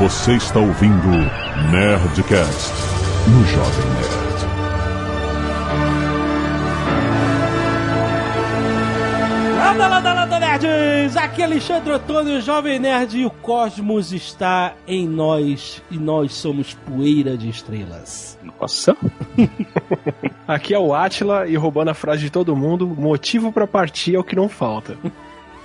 Você está ouvindo Nerdcast no Jovem Nerd. Landa, landa, landa, nerds! Aqui é Alexandre Antônio, o Jovem Nerd, e o cosmos está em nós, e nós somos poeira de estrelas. Nossa. Aqui é o Atila e roubando a frase de todo mundo, motivo pra partir é o que não falta.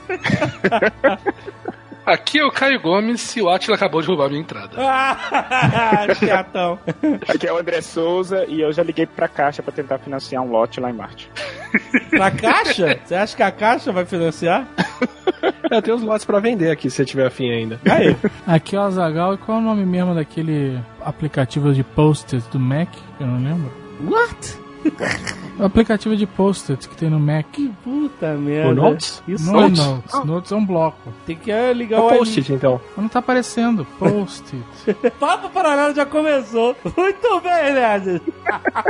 Aqui é o Caio Gomes e o Atila acabou de roubar minha entrada. Ah, chatão. Aqui é o André Souza e eu já liguei pra Caixa pra tentar financiar um lote lá em Marte. Na caixa? Você acha que a caixa vai financiar? Eu tenho os lotes pra vender aqui, se você tiver afim ainda. Aí. Aqui é o Azagal e qual é o nome mesmo daquele aplicativo de post-it do Mac? Eu não lembro. What? O aplicativo de post-it que tem no Mac. Puta merda. O Notes? Isso Não é Notes. Notes. Notes é um bloco. Tem que é, É ligar o o post-it, então. Mas não tá aparecendo. Post-it. Papo Paralelo já começou. Muito bem, nerds.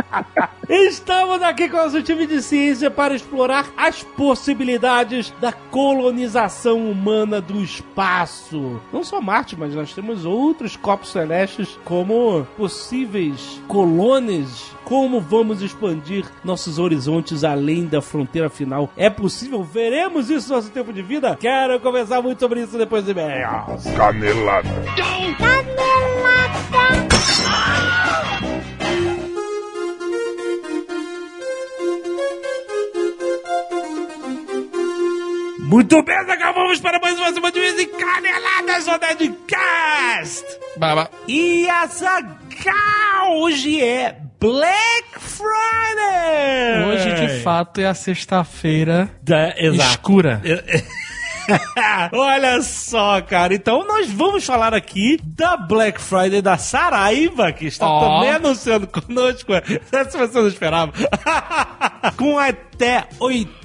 Estamos aqui com o nosso time de ciência para explorar as possibilidades da colonização humana do espaço. Não só Marte, mas nós temos outros corpos celestes como possíveis colônias. Como vamos expandir nossos horizontes além da fronteira final? É possível? Veremos isso no nosso tempo de vida? Quero conversar muito sobre isso depois de e-mails. Canelada. Muito bem, Zagal, vamos para mais uma semana de vez em Caneladas no Nerdcast! Baba. E a Zagal, hoje é Black Friday! Hoje, de fato, é a sexta-feira escura. Olha só, cara. Então nós vamos falar aqui da Black Friday da Saraiva, que está Ó. também anunciando conosco. Se você não esperava. Com até 80%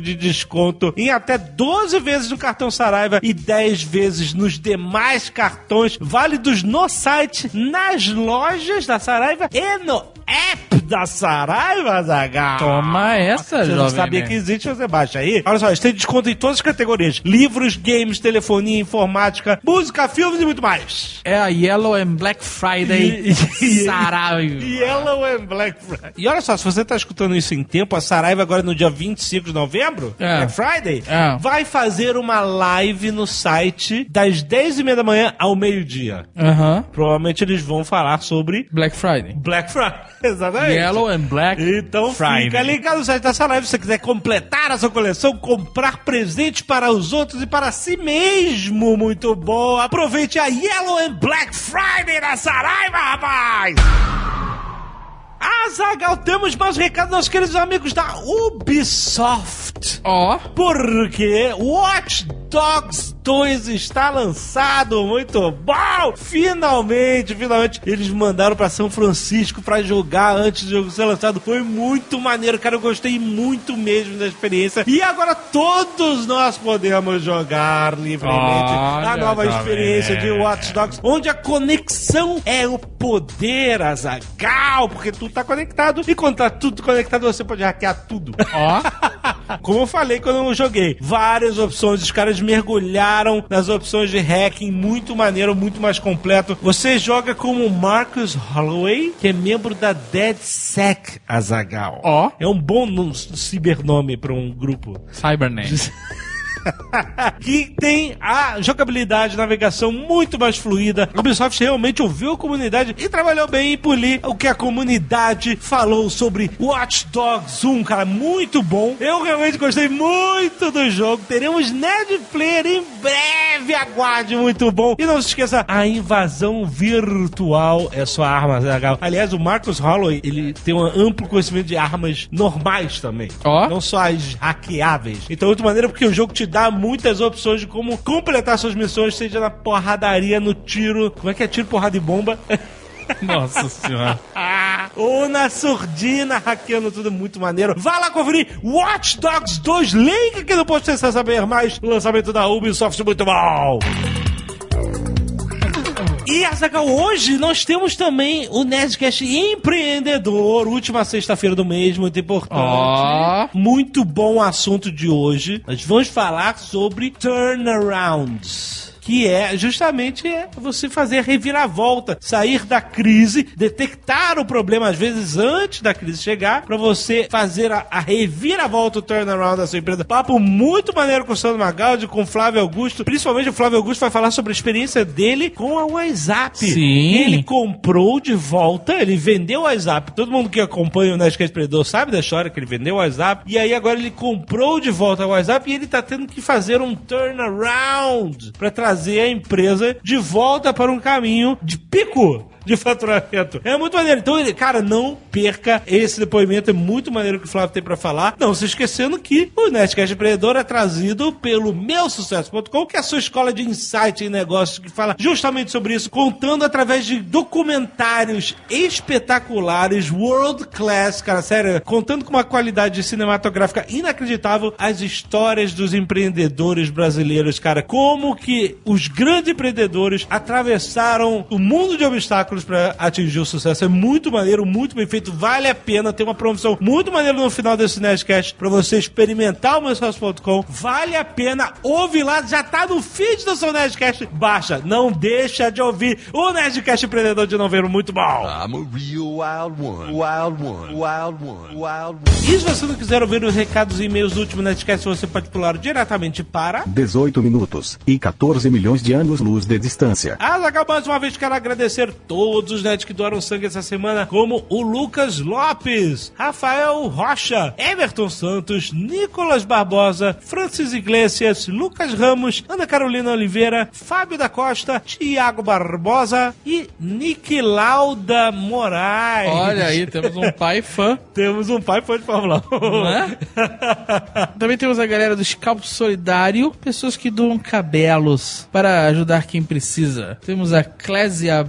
de desconto em até 12 vezes no cartão Saraiva e 10 vezes nos demais cartões válidos no site, nas lojas da Saraiva e no app da Saraiva, Zagal. Toma essa, Você não sabia que existe, você baixa aí. Olha só, eles têm desconto em todas as categorias: livros, games, telefonia, informática, música, filmes e muito mais. É a Yellow and Black Friday E- Saraiva. Yellow and Black Friday. E olha só, se você tá escutando isso em tempo, a Saraiva agora no dia 25 de novembro, É. Black Friday, É. vai fazer uma live no site das 10 e meia da manhã ao meio-dia. Aham. Provavelmente eles vão falar sobre Black Friday. Black Friday. Exatamente. Yellow and Black Então Friday. fica ligado no site da Saraiva se você quiser completar a sua coleção, comprar presentes para os outros e para si mesmo. Muito bom. Aproveite a Yellow and Black Friday da Saraiva, rapaz! Azagal, temos mais recados dos nossos queridos amigos da Ubisoft. Ó. Porque Watch Dogs 2 está lançado, muito bom! Finalmente, finalmente, eles mandaram pra São Francisco pra jogar antes do jogo ser lançado. Foi muito maneiro, cara, eu gostei muito mesmo da experiência. E agora todos nós podemos jogar livremente a Olha, nova jovem experiência de. Watch Dogs, onde a conexão é o poder, Azagal, porque tudo tá conectado e quando tá tudo conectado você pode hackear tudo. Ó. Como eu falei quando eu joguei, várias opções, os caras mergulharam nas opções de hacking, muito maneiro, muito mais completo. Você joga como Marcus Holloway, que é membro da DeadSec Azagal. Ó. É um bom nome- cibernome para um grupo. Cybernet. que tem a jogabilidade, navegação muito mais fluida. A Ubisoft realmente ouviu a comunidade e trabalhou bem em polir o que a comunidade falou sobre Watch Dogs 1, cara, muito bom. Eu realmente gostei muito do jogo. Teremos Nerd Player em breve, aguarde, muito bom. E não se esqueça, a invasão virtual é sua arma, legal. Aliás, o Marcus Holloway, ele tem um amplo conhecimento de armas normais também. Ó. Não só as hackeáveis. Então, muito maneiro porque o jogo te dá muitas opções de como completar suas missões, seja na porradaria, no tiro. Como é que é tiro, porrada e bomba? Nossa senhora. Ou na surdina, hackeando tudo muito maneiro. Vá lá conferir Watch Dogs 2, link aqui no post se você saber mais. Lançamento da Ubisoft, muito bom! E Azaghal, hoje nós temos também o Nerdcast Empreendedor, última sexta-feira do mês, muito importante. Ó. Muito bom assunto de hoje. Nós vamos falar sobre turnarounds. Que é justamente é você fazer a reviravolta, sair da crise, detectar o problema às vezes antes da crise chegar, pra você fazer a, a reviravolta, o turnaround da sua empresa. Papo muito maneiro com o Sandro Magaldi, com o Flávio Augusto, principalmente o Flávio Augusto vai falar sobre a experiência dele com a WhatsApp. Sim. Ele comprou de volta, ele vendeu o WhatsApp. Todo mundo que acompanha o Nerdcast Predador sabe da história que ele vendeu o WhatsApp. E aí agora ele comprou de volta o WhatsApp e ele tá tendo que fazer um turnaround pra trazer a empresa de volta para um caminho de pico de faturamento. É muito maneiro. Então, ele, cara, não perca esse depoimento. É muito maneiro que o Flávio tem pra falar. Não se esquecendo que o Nerdcast Empreendedor é trazido pelo meusucesso.com, que é a sua escola de insight em negócios, que fala justamente sobre isso, contando através de documentários espetaculares, world class, cara, sério, contando com uma qualidade cinematográfica inacreditável as histórias dos empreendedores brasileiros, cara. Como que os grandes empreendedores atravessaram o mundo de obstáculos para atingir o sucesso. É muito maneiro, muito bem feito, vale a pena. Tem uma promoção muito maneira no final desse Nerdcast para você experimentar o meusocios.com. Vale a pena, ouve lá, já tá no feed do seu Nerdcast. Baixa, não deixa de ouvir o Nerdcast Empreendedor de Novembro, muito bom. I'm a real wild one. Wild one. Wild one. Wild one. E se você não quiser ouvir os recados e e-mails do último Nerdcast, você pode pular diretamente para... 18 minutos e 14 milhões de anos-luz de distância. Azaghal, mais uma vez quero agradecer todos os nerds que doaram sangue essa semana, como o Lucas Lopes, Rafael Rocha, Everton Santos, Nicolas Barbosa, Francis Iglesias, Lucas Ramos, Ana Carolina Oliveira, Fábio da Costa, Tiago Barbosa e Nick Lauda Moraes. Olha aí, temos um pai fã. Temos um pai fã de Fórmula 1. Não é? Também temos a galera do Scalpo Solidário, pessoas que doam cabelos para ajudar quem precisa. Temos a Clésia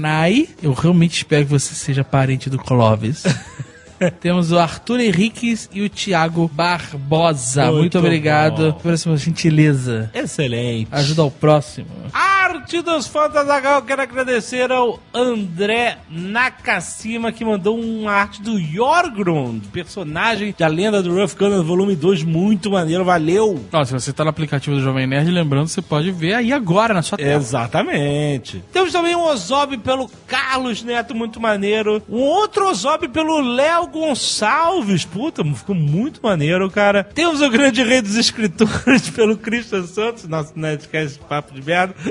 Bornai. Eu realmente espero que você seja parente do Clóvis. Temos o Arthur Henriques e o Thiago Barbosa. Muito, Muito obrigado bom. por essa gentileza. Excelente. Ajuda ao próximo. Arte dos Zagal, quero agradecer ao André Nakashima que mandou uma arte do Jorgrund, personagem da lenda do Rough Gunner volume 2, muito maneiro, valeu! Ó, se você tá no aplicativo do Jovem Nerd, lembrando, você pode ver aí agora na sua tela. Exatamente. Temos também um Ozob pelo Carlos Neto, muito maneiro. Um outro Ozob pelo Léo Gonçalves. Puta, ficou muito maneiro, cara. Temos o grande rei dos escritores pelo Christian Santos, nosso Nerdcast Papo de Merda.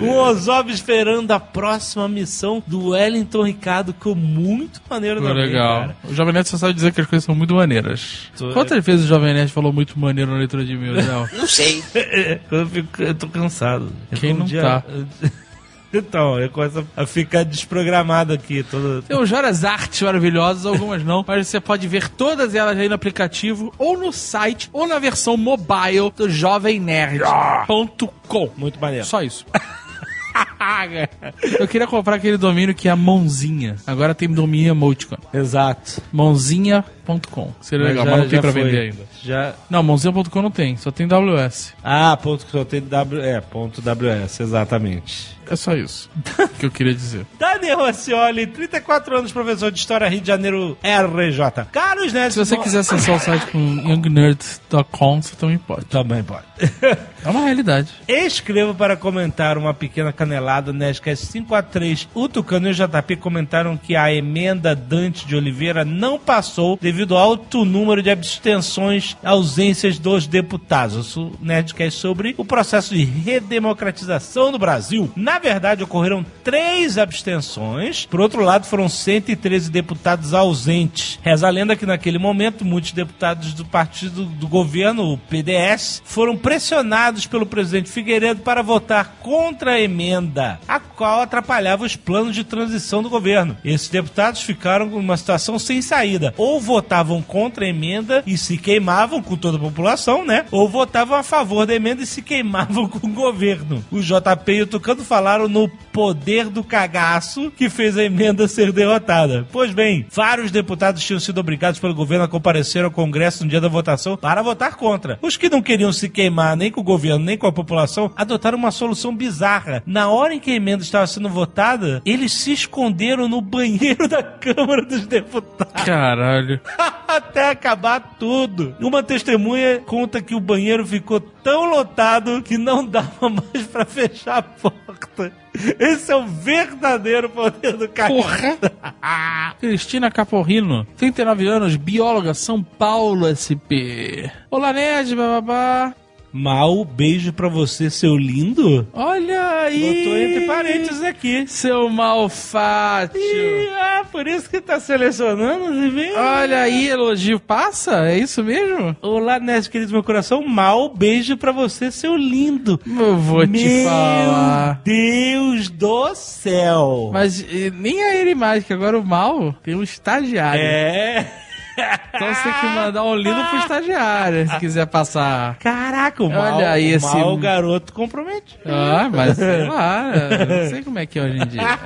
O Ozob esperando a próxima missão do Wellington Ricardo, ficou muito maneiro Ficou também, legal. cara. O Jovem Nerd só sabe dizer que as coisas são muito maneiras. Tô- Quantas vezes o Jovem Nerd falou muito maneiro na leitura de e-mails, Léo? eu, fico, eu tô cansado. Eu Quem tô um não tá? Então, eu começo a ficar desprogramado aqui. Todo... Tem várias artes maravilhosas, algumas não, mas você pode ver todas elas aí no aplicativo, ou no site, ou na versão mobile do jovemnerd.com. Muito maneiro. Só isso. Eu queria comprar aquele domínio que é a Mãozinha. Agora tem domínio emoticon. Exato. Mãozinha.com. Seria legal, mas não tem pra foi. vender ainda. Já... Não, mãozinha.com não tem, só tem WS. Ah, ponto só tem W... É, ponto WS, exatamente. É só isso que eu queria dizer. Daniel Racioli, 34 anos, professor de História, Rio de Janeiro, RJ. Carlos Neves... Se você quiser acessar o site com youngnerd.com, você também pode. Também pode. É uma realidade. Escrevo para comentar uma pequena canelada Nerdcast 5x3. O Tucano e o JP comentaram que a emenda Dante de Oliveira não passou devido ao alto número de abstenções ausências dos deputados. O Nerdcast sobre o processo de redemocratização do Brasil. Na verdade, ocorreram três abstenções. Por outro lado, foram 113 deputados ausentes. Reza a lenda que naquele momento, muitos deputados do partido do governo, o PDS, foram pressionados pelo presidente Figueiredo para votar contra a emenda, a qual atrapalhava os planos de transição do governo. Esses deputados ficaram com uma situação sem saída. Ou votavam contra a emenda e se queimavam com toda a população, né? Ou votavam a favor da emenda e se queimavam com o governo. O JP e o Tucano no poder do cagaço que fez a emenda ser derrotada. Pois bem, vários deputados tinham sido obrigados pelo governo a comparecer ao Congresso no dia da votação para votar contra. Os que não queriam se queimar nem com o governo nem com a população adotaram uma solução bizarra. Na hora em que a emenda estava sendo votada, eles se esconderam no banheiro da Câmara dos Deputados. Caralho. Até acabar tudo. Uma testemunha conta que o banheiro ficou tão lotado que não dava mais pra fechar a porta. Esse é o verdadeiro poder do Porra! Cristina Caporrino, 39 anos, bióloga, São Paulo, SP. Olá, Nerd, bababá. Mal, beijo pra você, seu lindo. Olha aí! Botou entre parênteses aqui. Seu malfátio. Ih, ah, por isso que tá selecionando os e-mails. Olha aí, elogio passa? É isso mesmo? Olá, Nerd, querido do meu coração. Mal, beijo pra você, seu lindo. Eu vou te Meu falar. Deus do céu. Mas nem é ele mais, que agora o mal tem um estagiário. É. Então você tem que mandar um lindo pro estagiário, se quiser passar. Caraca, o mal, Olha aí o esse- mal garoto comprometido. Ah, mas sei lá, não sei como é que é hoje em dia.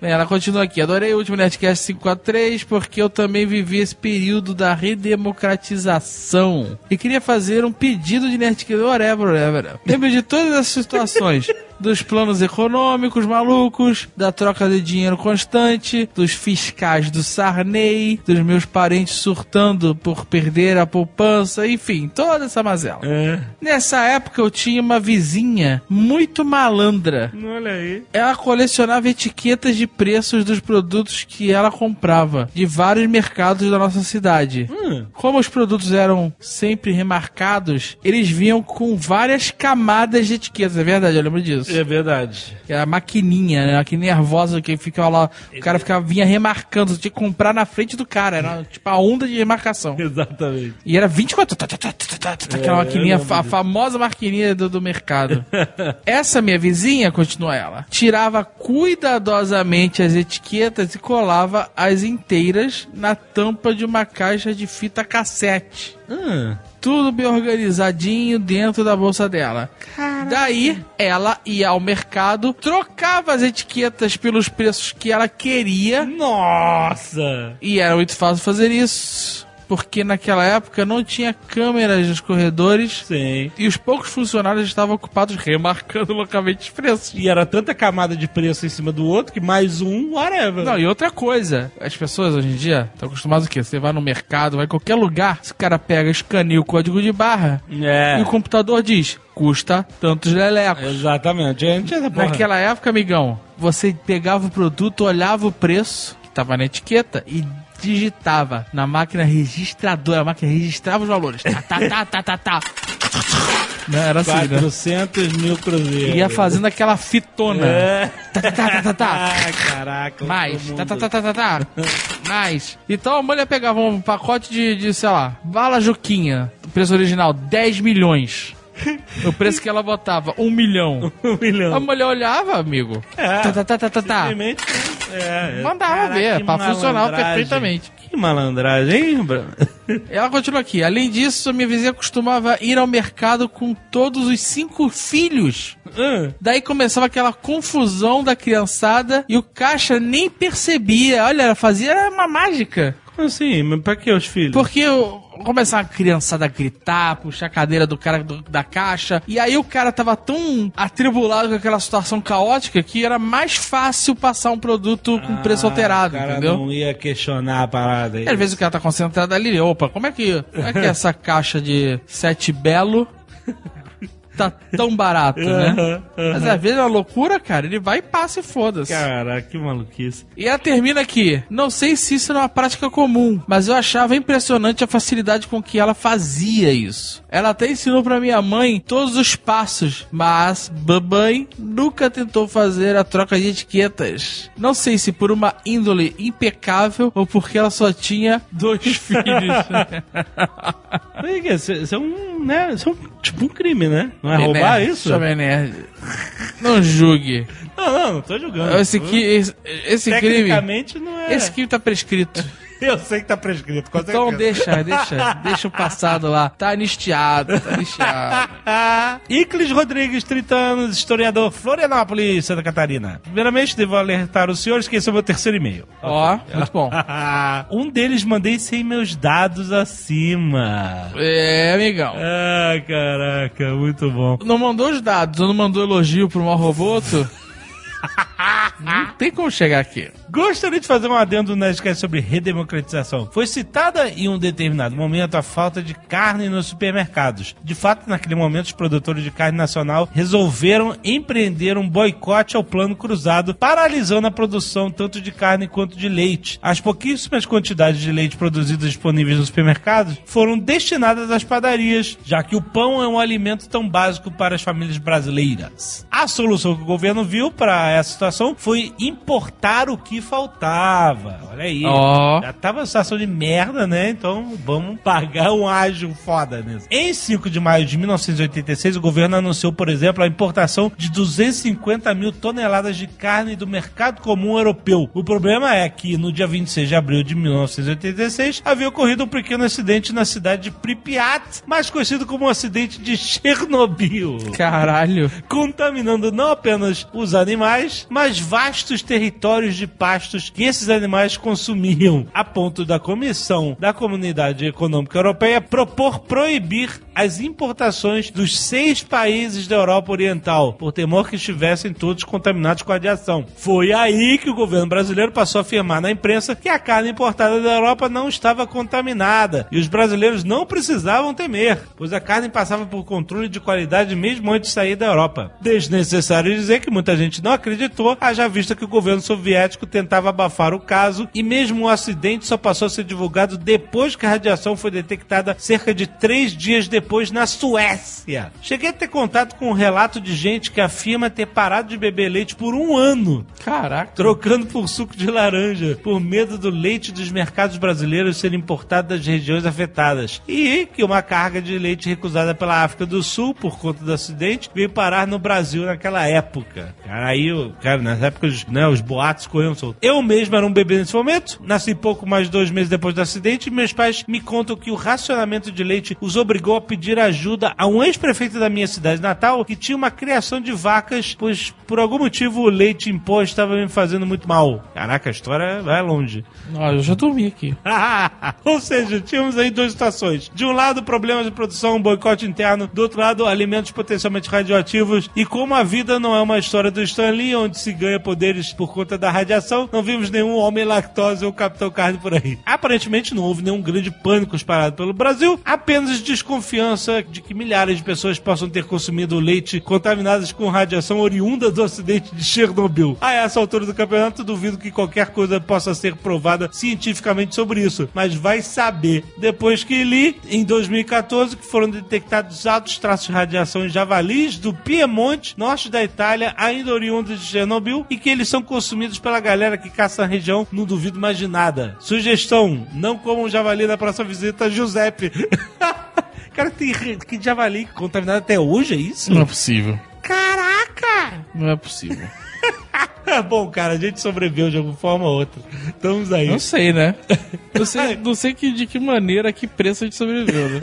Bem, ela continua aqui. Adorei o último Nerdcast 543 porque eu também vivi esse período da redemocratização. E queria fazer um pedido de Nerdcast, whatever, whatever. Lembro de todas as situações. Dos planos econômicos malucos, da troca de dinheiro constante, dos fiscais do Sarney, dos meus parentes surtando por perder a poupança, enfim, toda essa mazela. É. Nessa época eu tinha uma vizinha muito malandra. Olha aí. Ela colecionava etiquetas de preços dos produtos que ela comprava de vários mercados da nossa cidade. Hum. Como os produtos eram sempre remarcados, eles vinham com várias camadas de etiquetas. É verdade, eu lembro disso. É verdade. Que era a maquininha, né? Maquininha nervosa que ficava lá. O cara ficava, vinha remarcando. Você tinha que comprar na frente do cara. Era tipo a onda de remarcação. Exatamente. E era 24. tá, tá, tá, tá, tá, tá, Aquela É, maquininha, a famosa maquininha do, do mercado. Essa minha vizinha, continua ela, tirava cuidadosamente as etiquetas e colava as inteiras na tampa de uma caixa de fita cassete. Hum. Tudo bem organizadinho dentro da bolsa dela. Daí, ela ia ao mercado, trocava as etiquetas pelos preços que ela queria Nossa! e era muito fácil fazer isso. Porque naquela época não tinha câmeras nos corredores Sim. e os poucos funcionários estavam ocupados remarcando localmente os preços. E era tanta camada de preço em cima do outro que mais um, whatever. Não, e outra coisa, as pessoas hoje em dia estão acostumadas o quê? Você vai no mercado, vai em qualquer lugar, esse cara pega, escaneia o código de barra É. e o computador diz, custa tantos lelecos. Exatamente. Gente. Naquela época, amigão, você pegava o produto, olhava o preço que tava na etiqueta e digitava na máquina registradora. A máquina registrava os valores. Tá, tá, tá, tá, tá, tá. Não, era assim, né? 400 mil cruzeiros. Ia fazendo aquela fitona. É. Tá, tá, tá, tá, tá. Ah, caraca. Mais. Tá, tá, tá, tá, tá, tá. Mais. Então a mulher pegava um pacote de, de, sei lá, bala Juquinha. Preço original, 10 milhões. O preço que ela botava, 1 milhão. Um milhão. A mulher olhava, amigo. É. Tá, tá, tá, tá, tá, tá. Simplesmente, é, é. Mandava Caraca, ver, que pra funcionar perfeitamente. Que malandragem, hein, Bruno? Ela continua aqui. Além disso, minha vizinha costumava ir ao mercado com todos os cinco filhos. Hum. Daí começava aquela confusão da criançada e o caixa nem percebia. Olha, ela fazia uma mágica. Como assim? Mas pra que os filhos? Porque eu- começava a criançada a gritar, puxar a cadeira do cara do- da caixa. E aí o cara tava tão atribulado com aquela situação caótica que era mais fácil passar um produto com preço Ah, alterado, o cara entendeu? não ia questionar a parada aí. Às vezes o cara tá concentrado ali, opa, como é que, como é, que essa caixa de sete belo tá tão barato, né? Mas às vezes é uma loucura, cara, ele vai e passa e foda-se. Caraca, que maluquice. E ela termina aqui. Não sei se isso é uma prática comum, mas eu achava impressionante a facilidade com que ela fazia isso. Ela até ensinou pra minha mãe todos os passos, mas mamãe nunca tentou fazer a troca de etiquetas. Não sei se por uma índole impecável ou porque ela só tinha dois filhos. Isso isso é um, né? Isso é um, tipo um crime, né? Não é roubar Nerd, isso? Jovem Nerd. Não julgue. Não, não, não tô julgando. Esse, esse, esse crime. Tecnicamente não é. Esse crime tá prescrito. Eu sei que tá prescrito, com Então deixa, deixa, deixa o passado lá. Tá anistiado, tá anistiado. Iclis Rodrigues, 30 anos, historiador, Florianópolis, Santa Catarina. Primeiramente, devo alertar os senhores que esse é o meu terceiro e-mail. Ó, muito bom. um deles mandei sem meus dados acima. É, amigão. Ah, caraca, muito bom. Não mandou os dados, ou não mandou elogio pro mal roboto? Não tem como chegar aqui. Gostaria de fazer um adendo no Nerdcast sobre redemocratização. Foi citada em um determinado momento a falta de carne nos supermercados. De fato, naquele momento, os produtores de carne nacional resolveram empreender um boicote ao plano cruzado, paralisando a produção tanto de carne quanto de leite. As pouquíssimas quantidades de leite produzidas disponíveis nos supermercados foram destinadas às padarias, já que o pão é um alimento tão básico para as famílias brasileiras. A solução que o governo viu para essa situação foi importar o que faltava. Olha aí. Ó. Já tava uma situação de merda, né? Então vamos pagar um ágio foda nisso. Em 5 de maio de 1986, o governo anunciou, por exemplo, a importação de 250 mil toneladas de carne do mercado comum europeu. O problema é que no dia 26 de abril de 1986 havia ocorrido um pequeno acidente na cidade de Pripyat, mais conhecido como o acidente de Chernobyl Caralho. contaminando não apenas os animais, mas vastos territórios de pastos que esses animais consumiam, a ponto da Comissão da Comunidade Econômica Europeia propor proibir as importações dos seis países da Europa Oriental, por temor que estivessem todos contaminados com radiação. Foi aí que o governo brasileiro passou a afirmar na imprensa que a carne importada da Europa não estava contaminada e os brasileiros não precisavam temer, pois a carne passava por controle de qualidade mesmo antes de sair da Europa. Desnecessário dizer que muita gente não acreditou, haja vista que o governo soviético tentava abafar o caso e mesmo o acidente só passou a ser divulgado depois que a radiação foi detectada cerca de três dias depois na Suécia. Cheguei a ter contato com um relato de gente que afirma ter parado de beber leite por um ano Caraca. trocando por suco de laranja, por medo do leite dos mercados brasileiros ser importado das regiões afetadas. E que uma carga de leite recusada pela África do Sul por conta do acidente veio parar no Brasil naquela época. Aí, cara, nessa época os, né, os boatos corriam soltos. Eu mesmo era um bebê nesse momento, nasci pouco mais de dois meses depois do acidente e meus pais me contam que o racionamento de leite os obrigou a pedir ajuda a um ex-prefeito da minha cidade natal que tinha uma criação de vacas, pois por algum motivo o leite em pó estava me fazendo muito mal. Caraca, a história vai longe. Ó, eu já dormi aqui. Ou seja, tínhamos aí duas situações. De um lado, problemas de produção, um boicote interno. Do outro lado, alimentos potencialmente radioativos. E como a vida não é uma história do Stan Onde se ganha poderes por conta da radiação, não vimos nenhum homem lactose ou capitão carne por aí. Aparentemente, não houve nenhum grande pânico espalhado pelo Brasil, apenas desconfiança de que milhares de pessoas possam ter consumido leite contaminadas com radiação oriunda do acidente de Chernobyl. A essa altura do campeonato, duvido que qualquer coisa possa ser provada cientificamente sobre isso, mas vai saber. Depois que li, em 2014, que foram detectados altos traços de radiação em javalis do Piemonte, norte da Itália, ainda oriundos de Chernobyl, e que eles são consumidos pela galera que caça na região, não duvido mais de nada. Sugestão, não comam javali na próxima visita, Giuseppe. Cara, tem que javali contaminado até hoje, é isso? Não é possível. Caraca! Não é possível. Bom, cara, a gente sobreviveu de alguma forma ou outra. Estamos aí. Não sei, né? Não sei, não sei que, de que maneira, que preço a gente sobreviveu, né?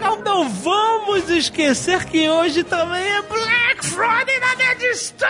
E não vamos esquecer que hoje também é Black Friday na Nerd Store!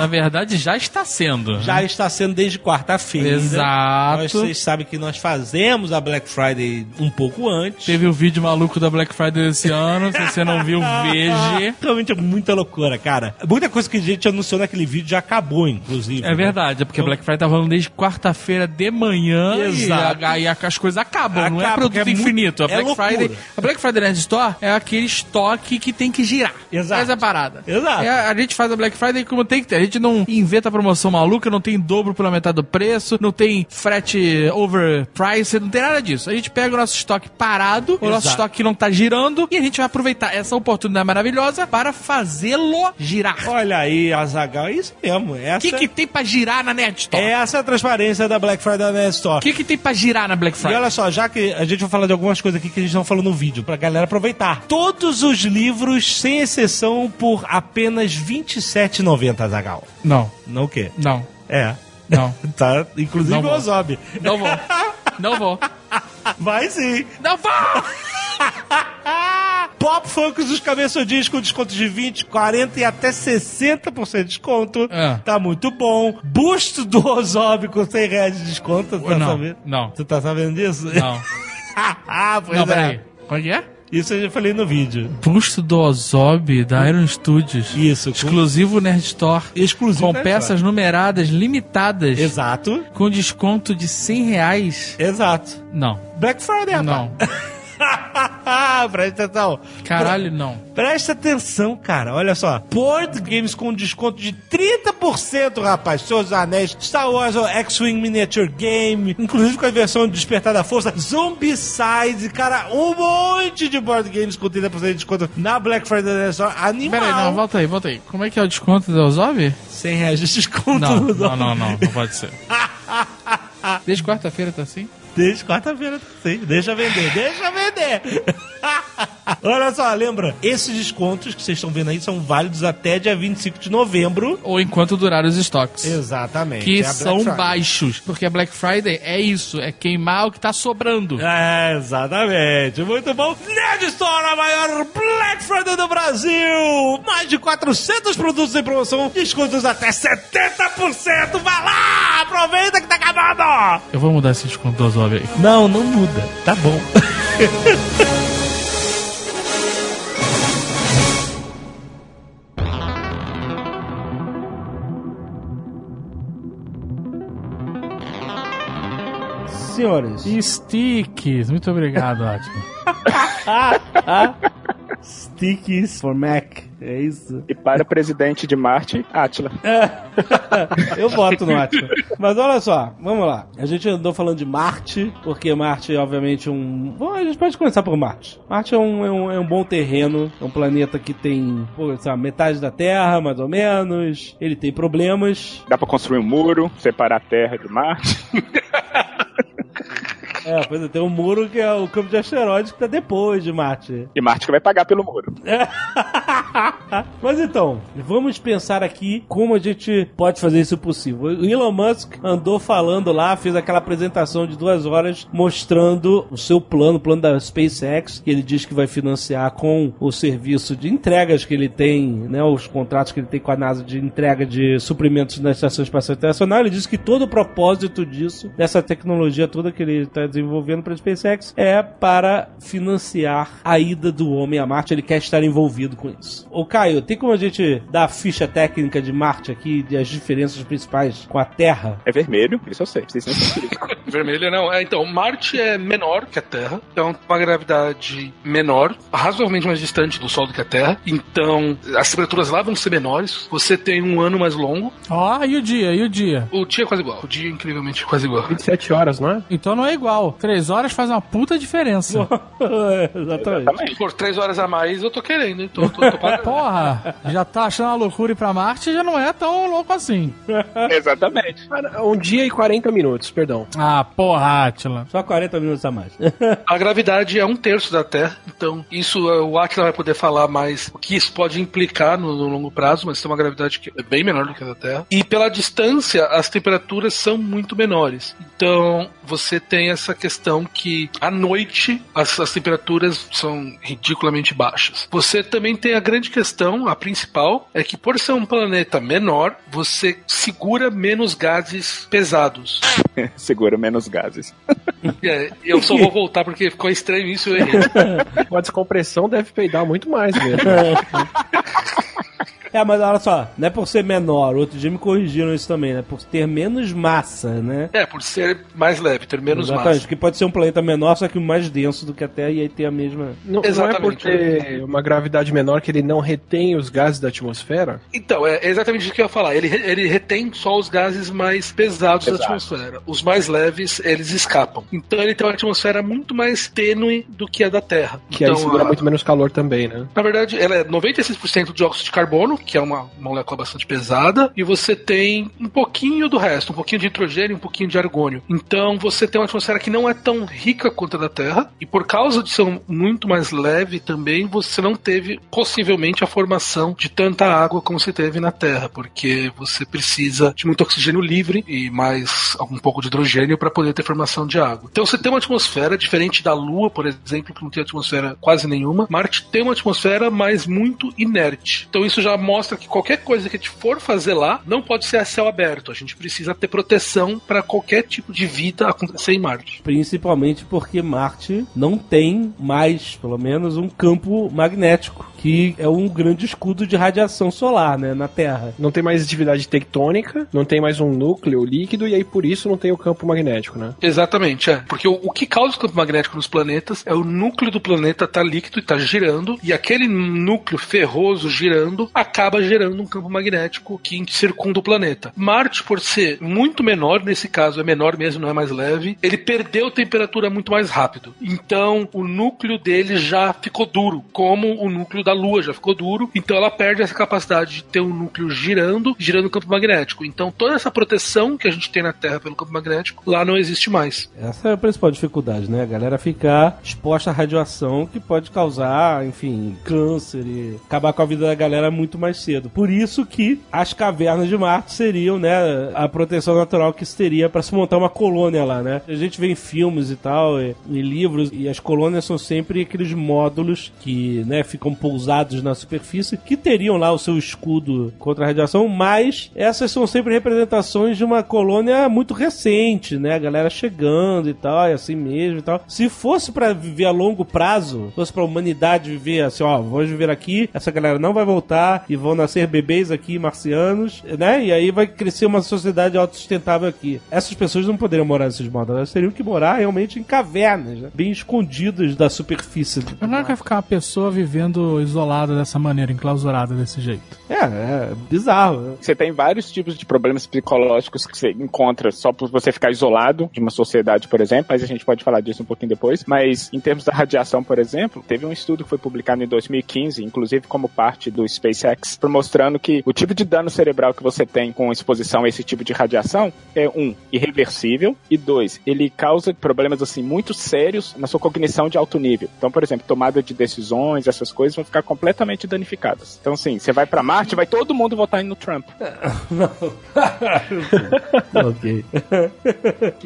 Na verdade, já está sendo. Já está sendo desde quarta-feira. Exato. Nós, vocês sabem que nós fazemos a Black Friday um pouco antes. Teve o vídeo maluco da Black Friday desse ano. Se você não viu, veja. Realmente é muita loucura, cara. Muita coisa que a gente anunciou naquele vídeo já acabou, inclusive. É verdade, é porque a Black Friday tá rolando desde quarta-feira de manhã Exato. e aí as coisas acabam, não é Acaba, produto é infinito. A é Black loucura. Friday, a Black Friday Nerd Store é aquele estoque que tem que girar. Exato. Essa é a parada. Exato. É, a gente faz a Black Friday como tem que ter. A gente não inventa promoção maluca, não tem dobro pela metade do preço, não tem frete overprice, não tem nada disso. A gente pega o nosso estoque parado, o nosso Exato. estoque que não tá girando, e a gente vai aproveitar essa oportunidade maravilhosa para fazê-lo girar. Olha aí, Azagal, é isso mesmo. O Essa, que, que tem pra girar na Nerd Store? essa é a transparência da Black Friday da Nerd Store. O que, que tem pra girar na Black E Friday? olha só, já que a gente vai falar de algumas coisas aqui que a gente não falou no vídeo, pra galera aproveitar. Todos os livros, sem exceção, por apenas R$ 27,90, Zagal. Não, Não o quê? não, É. não. Tá, inclusive Não o. Ozob. Não vou. Não vou. Vai sim. Não vou! Pop Funkos os cabeçudinhos com desconto de 20, 40 e até 60% de desconto. É. Tá muito bom. Busto do Ozob com 100 reais de desconto. Tá Não, sabendo? não. Você tá sabendo disso? Não. ah, pois Não, é. peraí. Qual que é? Isso eu já falei no vídeo. Busto do Ozob da Iron Studios. Isso. com- Exclusivo Nerd Store. Exclusivo. Com né, peças numeradas limitadas. Exato. Com desconto de 100 reais. Exato. Não. Black Friday, rapaz. Não. Presta atenção. Caralho, não. Presta atenção, cara. Olha só. Board Games com desconto de 30%, rapaz. Dos Anéis, Star Wars ou X-Wing Miniature Game, inclusive com a versão de Despertar da Força, Zombicide, cara, um monte de board games com 30% de desconto na Black Friday. Só animal. Pera aí, não, volta aí, volta aí. Como é que é o desconto do Ozob? 100 reais de desconto Não, não, não, não, não pode ser. Desde quarta-feira tá assim? Desde quarta-feira, sim. Deixa vender, deixa vender. Olha só, lembra? Esses descontos que vocês estão vendo aí são válidos até dia 25 de novembro. Ou enquanto durar os estoques. Exatamente. Que É são Friday. baixos. Porque a Black Friday é isso, é queimar o que tá sobrando. É, exatamente. Muito bom. Nerd Store, a maior Black Friday do Brasil. Mais de 400 produtos em promoção. Descontos até 70%. Vai lá, aproveita que tá acabando. Eu vou mudar esse desconto do aí. Não, não muda. Tá bom. Senhores, Sticks, muito obrigado, Atman. sticks for Mac. É isso. E para presidente de Marte, Atila. Eu voto no Atila. Mas olha só, vamos lá. A gente andou falando de Marte, porque Marte é obviamente um. Bom, a gente pode começar por Marte. Marte é um, é um, é um bom terreno, é um planeta que tem, pô, lá, metade da Terra, mais ou menos. Ele tem problemas. Dá pra construir um muro, separar a Terra de Marte. É, pois é, tem um muro que é o campo de asteroides que tá depois de Marte. E Marte que vai pagar pelo muro. Mas então, vamos pensar aqui como a gente pode fazer isso possível. O Elon Musk andou falando lá, fez aquela apresentação de duas horas mostrando o seu plano, o plano da SpaceX, que ele diz que vai financiar com o serviço de entregas que ele tem, né, os contratos que ele tem com a NASA de entrega de suprimentos na Estação Espacial Internacional. Ele disse que todo o propósito disso, dessa tecnologia toda que ele está desenvolvendo para a SpaceX, é para financiar a ida do homem a Marte. Ele quer estar envolvido com isso. Ô Caio, tem como a gente dar a ficha técnica de Marte aqui, e as diferenças principais com a Terra? É vermelho, isso eu sei. Vocês científico. Vermelha não. É, então, Marte é menor que a Terra, então uma gravidade menor, razoavelmente mais distante do Sol do que a Terra. Então, as temperaturas lá vão ser menores. Você tem um ano mais longo. Ó, e o dia, e o dia? O dia é quase igual. O dia é incrivelmente quase igual. 27 horas, não é? Então não é igual. Três horas faz uma puta diferença. É, Exatamente. Se for três horas a mais, eu tô querendo, hein? Tô, tô, tô. Porra, já tá achando uma loucura ir pra Marte já não é tão louco assim. Exatamente. Um dia e 40 minutos, perdão. Ah, porra, Atila. Só 40 minutos a mais. A gravidade é um terço da Terra, então isso é, o Atila vai poder falar mais o que isso pode implicar no, no longo prazo, mas tem uma gravidade que é bem menor do que a da Terra. E pela distância, as temperaturas são muito menores. Então você tem essa questão que à noite as, as temperaturas são ridiculamente baixas. Você também tem a grande questão, a principal, é que por ser um planeta menor, você segura menos gases pesados. Segura menos gases. É, eu só vou voltar porque ficou estranho isso. Eu errei. Com a descompressão deve peidar muito mais mesmo. É, mas olha só, não é por ser menor, outro dia me corrigiram isso também, né? Por ter menos massa, né? É, por ser mais leve, ter menos Exatamente, massa. porque pode ser um planeta menor, só que mais denso do que a Terra e aí ter a mesma. Não, não é por Exatamente. ter uma gravidade menor que ele não retém os gases da atmosfera? Então, é exatamente isso que eu ia falar. Ele, ele retém só os gases mais pesados da Exato. atmosfera. Os mais leves, eles escapam. Então ele tem uma atmosfera muito mais tênue do que a da Terra. Que então, aí segura a- muito menos calor também, né? Na verdade, ela é 96% de óxido de carbono, que é uma molécula bastante pesada, e você tem um pouquinho do resto, um pouquinho de nitrogênio, um pouquinho de argônio. Então você tem uma atmosfera que não é tão rica quanto a da Terra, e por causa de ser muito mais leve também, você não teve possivelmente a formação de tanta água como você teve na Terra, porque você precisa de muito oxigênio livre e mais um pouco de hidrogênio para poder ter formação de água. Então você tem uma atmosfera diferente da Lua, por exemplo, que não tem atmosfera quase nenhuma. Marte tem uma atmosfera, mas muito inerte. Então isso já mostra que qualquer coisa que a gente for fazer lá não pode ser a céu aberto. A gente precisa ter proteção para qualquer tipo de vida acontecer em Marte. Principalmente porque Marte não tem mais, pelo menos, um campo magnético, que é um grande escudo de radiação solar, né, na Terra. Não tem mais atividade tectônica, não tem mais um núcleo líquido e aí por isso não tem o campo magnético, né? Exatamente, é. Porque o, o que causa o campo magnético nos planetas é o núcleo do planeta tá líquido e tá girando, e aquele núcleo ferroso girando acaba gerando um campo magnético que circunda o planeta. Marte, por ser muito menor, nesse caso é menor mesmo, não é mais leve, ele perdeu temperatura muito mais rápido. Então, o núcleo dele já ficou duro, como o núcleo da Lua já ficou duro. Então, ela perde essa capacidade de ter um núcleo girando, girando o campo magnético. Então, toda essa proteção que a gente tem na Terra pelo campo magnético, lá não existe mais. Essa é a principal dificuldade, né? A galera ficar exposta à radiação que pode causar, enfim, câncer e acabar com a vida da galera muito mais cedo. Por isso que as cavernas de Marte seriam, né, a proteção natural que se teria para se montar uma colônia lá, né? A gente vê em filmes e tal, e, em livros, e as colônias são sempre aqueles módulos que, né, ficam pousados na superfície, que teriam lá o seu escudo contra a radiação, mas essas são sempre representações de uma colônia muito recente, né? A galera chegando e tal, e assim mesmo e tal. Se fosse para viver a longo prazo, fosse pra humanidade viver assim, ó, vamos viver aqui, essa galera não vai voltar e vão nascer bebês aqui, marcianos, né? E aí vai crescer uma sociedade autossustentável aqui. Essas pessoas não poderiam morar nesses módulos, elas teriam que morar realmente em cavernas, né? bem escondidas da superfície. do Mas não é que vai ficar uma pessoa vivendo isolada dessa maneira, enclausurada desse jeito. É, é bizarro. né? Você tem vários tipos de problemas psicológicos que você encontra só por você ficar isolado de uma sociedade, por exemplo, mas a gente pode falar disso um pouquinho depois. Mas em termos da radiação, por exemplo, teve um estudo que foi publicado em 2015, inclusive como parte do SpaceX, mostrando que o tipo de dano cerebral que você tem com exposição a esse tipo de radiação é um irreversível e dois, ele causa problemas assim muito sérios na sua cognição de alto nível. Então, por exemplo, tomada de decisões, essas coisas vão ficar completamente danificadas. Então, assim, você vai pra Marte, vai todo mundo votar no Trump. ok.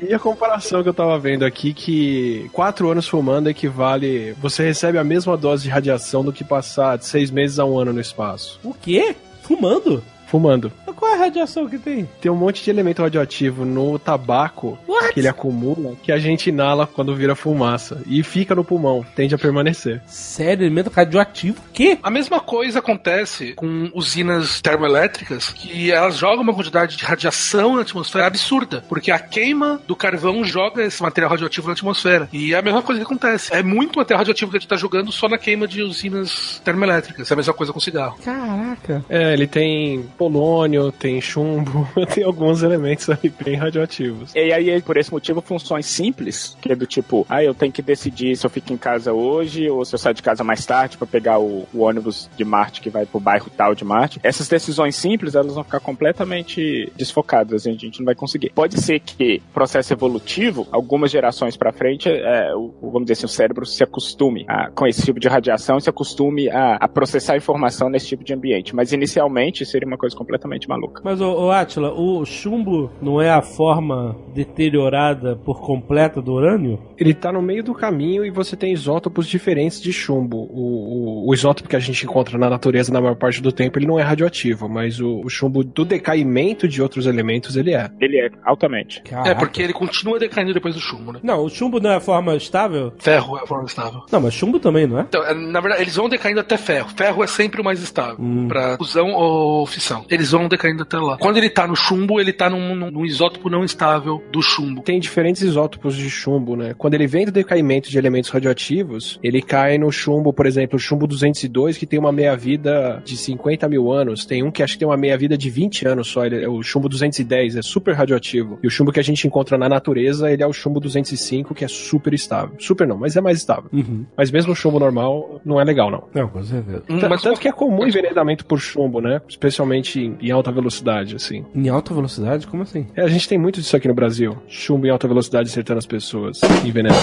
E a comparação que eu tava vendo aqui, que quatro anos fumando equivale. Você recebe a mesma dose de radiação do que passar de seis meses a um ano no espaço. O quê? Fumando? Fumando. Mas Qual é a radiação que tem? Tem um monte de elemento radioativo no tabaco que ele acumula que a gente inala quando vira fumaça. E fica no pulmão, tende a permanecer. Sério, elemento radioativo? O quê? A mesma coisa acontece com usinas termoelétricas, que elas jogam uma quantidade de radiação na atmosfera absurda, porque a queima do carvão joga esse material radioativo na atmosfera. E é a mesma coisa que acontece. É muito material radioativo que a gente tá jogando só na queima de usinas termoelétricas. É a mesma coisa com cigarro. Caraca. É, ele tem polônio, tem chumbo, tem alguns elementos ali bem radioativos. E aí, por esse motivo, funções simples, que é do tipo, ah, eu tenho que decidir se eu fico em casa hoje ou se eu saio de casa mais tarde para pegar o, o ônibus de Marte que vai pro bairro tal de Marte. Essas decisões simples, elas vão ficar completamente desfocadas, a gente não vai conseguir. Pode ser que processo evolutivo, algumas gerações para frente, é, o, vamos dizer assim, o cérebro se acostume a- com esse tipo de radiação, se acostume a, a processar informação nesse tipo de ambiente. Mas inicialmente seria uma coisa completamente maluca. Mas, ô, ô Atila, o chumbo não é a forma deteriorada por completa do urânio? Ele tá no meio do caminho e você tem isótopos diferentes de chumbo. O, o, o isótopo que a gente encontra na natureza na maior parte do tempo, ele não é radioativo, mas o, o chumbo do decaimento de outros elementos, ele é. Ele é altamente. É, porque ele continua decaindo depois do chumbo, né? Não, o chumbo não é a forma estável? Ferro é a forma estável. Não, mas chumbo também, não é? Então, é, na verdade, eles vão decaindo até ferro. Ferro é sempre o mais estável. Pra fusão ou fissão. Eles vão decaindo até lá. Quando ele tá no chumbo, ele tá num, num- num isótopo não estável do chumbo. Tem diferentes isótopos de chumbo, né? Quando ele vem do decaimento de elementos radioativos, ele cai no chumbo, por exemplo, o chumbo 202, que tem uma meia-vida de 50 mil anos. Tem um que acho que tem uma meia-vida de 20 anos só. Ele é o chumbo 210, é super radioativo. E o chumbo que a gente encontra na natureza, ele é o chumbo 205, que é super estável. Super não, mas é mais estável. Uhum. Mas mesmo o chumbo normal, não é legal, não. Não, com certeza. T- mas Tanto que é comum envenenamento por chumbo, né? Especialmente em- em alta velocidade, assim. Em alta velocidade? Como assim? É, a gente tem muito disso aqui no Brasil. Chumbo em alta velocidade acertando as pessoas. Envenenando.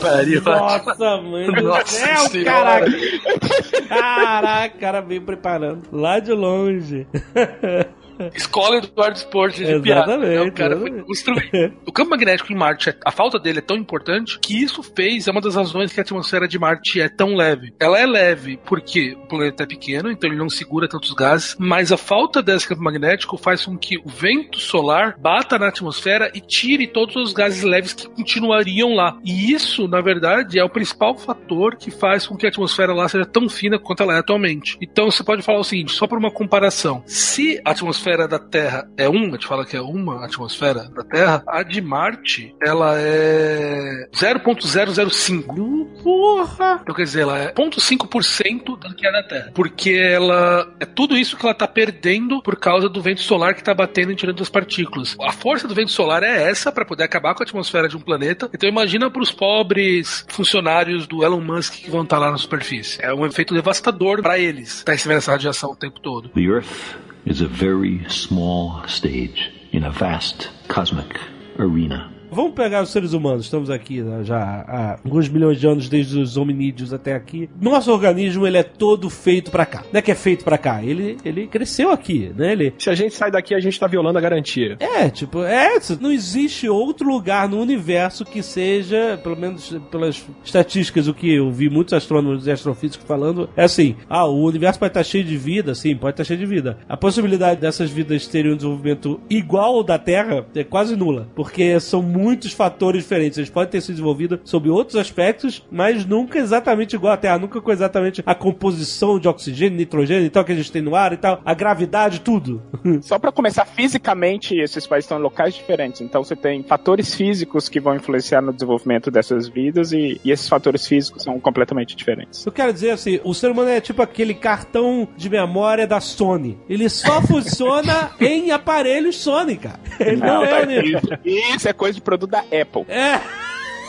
pariu. Nossa, mãe do Nossa céu, Senhora. caraca. Caraca, cara veio preparando. Lá de longe. Escola Eduardo Sport de piada. Né? O cara foi exatamente. construído. O campo magnético em Marte, a falta dele é tão importante que isso fez, é uma das razões que a atmosfera de Marte é tão leve. Ela é leve porque o planeta é pequeno, então ele não segura tantos gases, mas a falta desse campo magnético faz com que o vento solar bata na atmosfera e tire todos os gases leves que continuariam lá. E isso, na verdade, é o principal fator que faz com que a atmosfera lá seja tão fina quanto ela é atualmente. Então você pode falar o seguinte, só por uma comparação. Se a atmosfera da Terra é uma, a gente fala que é uma atmosfera da Terra, a de Marte, ela é 0.005. Porra! Então quer dizer, ela é 0.5% do que é da Terra. Porque ela é tudo isso que ela tá perdendo por causa do vento solar que tá batendo e tirando as partículas. A força do vento solar é essa para poder acabar com a atmosfera de um planeta. Então imagina para os pobres funcionários do Elon Musk que vão estar lá na superfície. É um efeito devastador para eles. Tá recebendo essa radiação o tempo todo. The Earth is a very small stage in a vast cosmic arena. Vamos pegar os seres humanos, estamos aqui né, já há alguns milhões de anos, desde os hominídeos até aqui. Nosso organismo, ele é todo feito pra cá. Não é que é feito pra cá, ele, ele cresceu aqui, né? Ele, Se a gente sai daqui, a gente tá violando a garantia. é, tipo, é, não existe outro lugar no universo que seja, pelo menos pelas estatísticas, o que eu vi muitos astrônomos e astrofísicos falando, é assim, ah, o universo pode estar cheio de vida, sim, pode estar cheio de vida. A possibilidade dessas vidas terem um desenvolvimento igual ao da Terra é quase nula, porque são muitos fatores diferentes. Eles podem ter se desenvolvido sob outros aspectos, mas nunca exatamente igual à Terra, nunca com exatamente a composição de oxigênio, nitrogênio e tal que a gente tem no ar e tal, a gravidade, tudo. Só pra começar, fisicamente, esses países estão em locais diferentes. Então você tem fatores físicos que vão influenciar no desenvolvimento dessas vidas e, e esses fatores físicos são completamente diferentes. Eu quero dizer assim, o ser humano é tipo aquele cartão de memória da Sony. Ele só funciona em aparelhos Sony, cara. Ele não, é tá- universo. Isso é coisa de produto da Apple. É.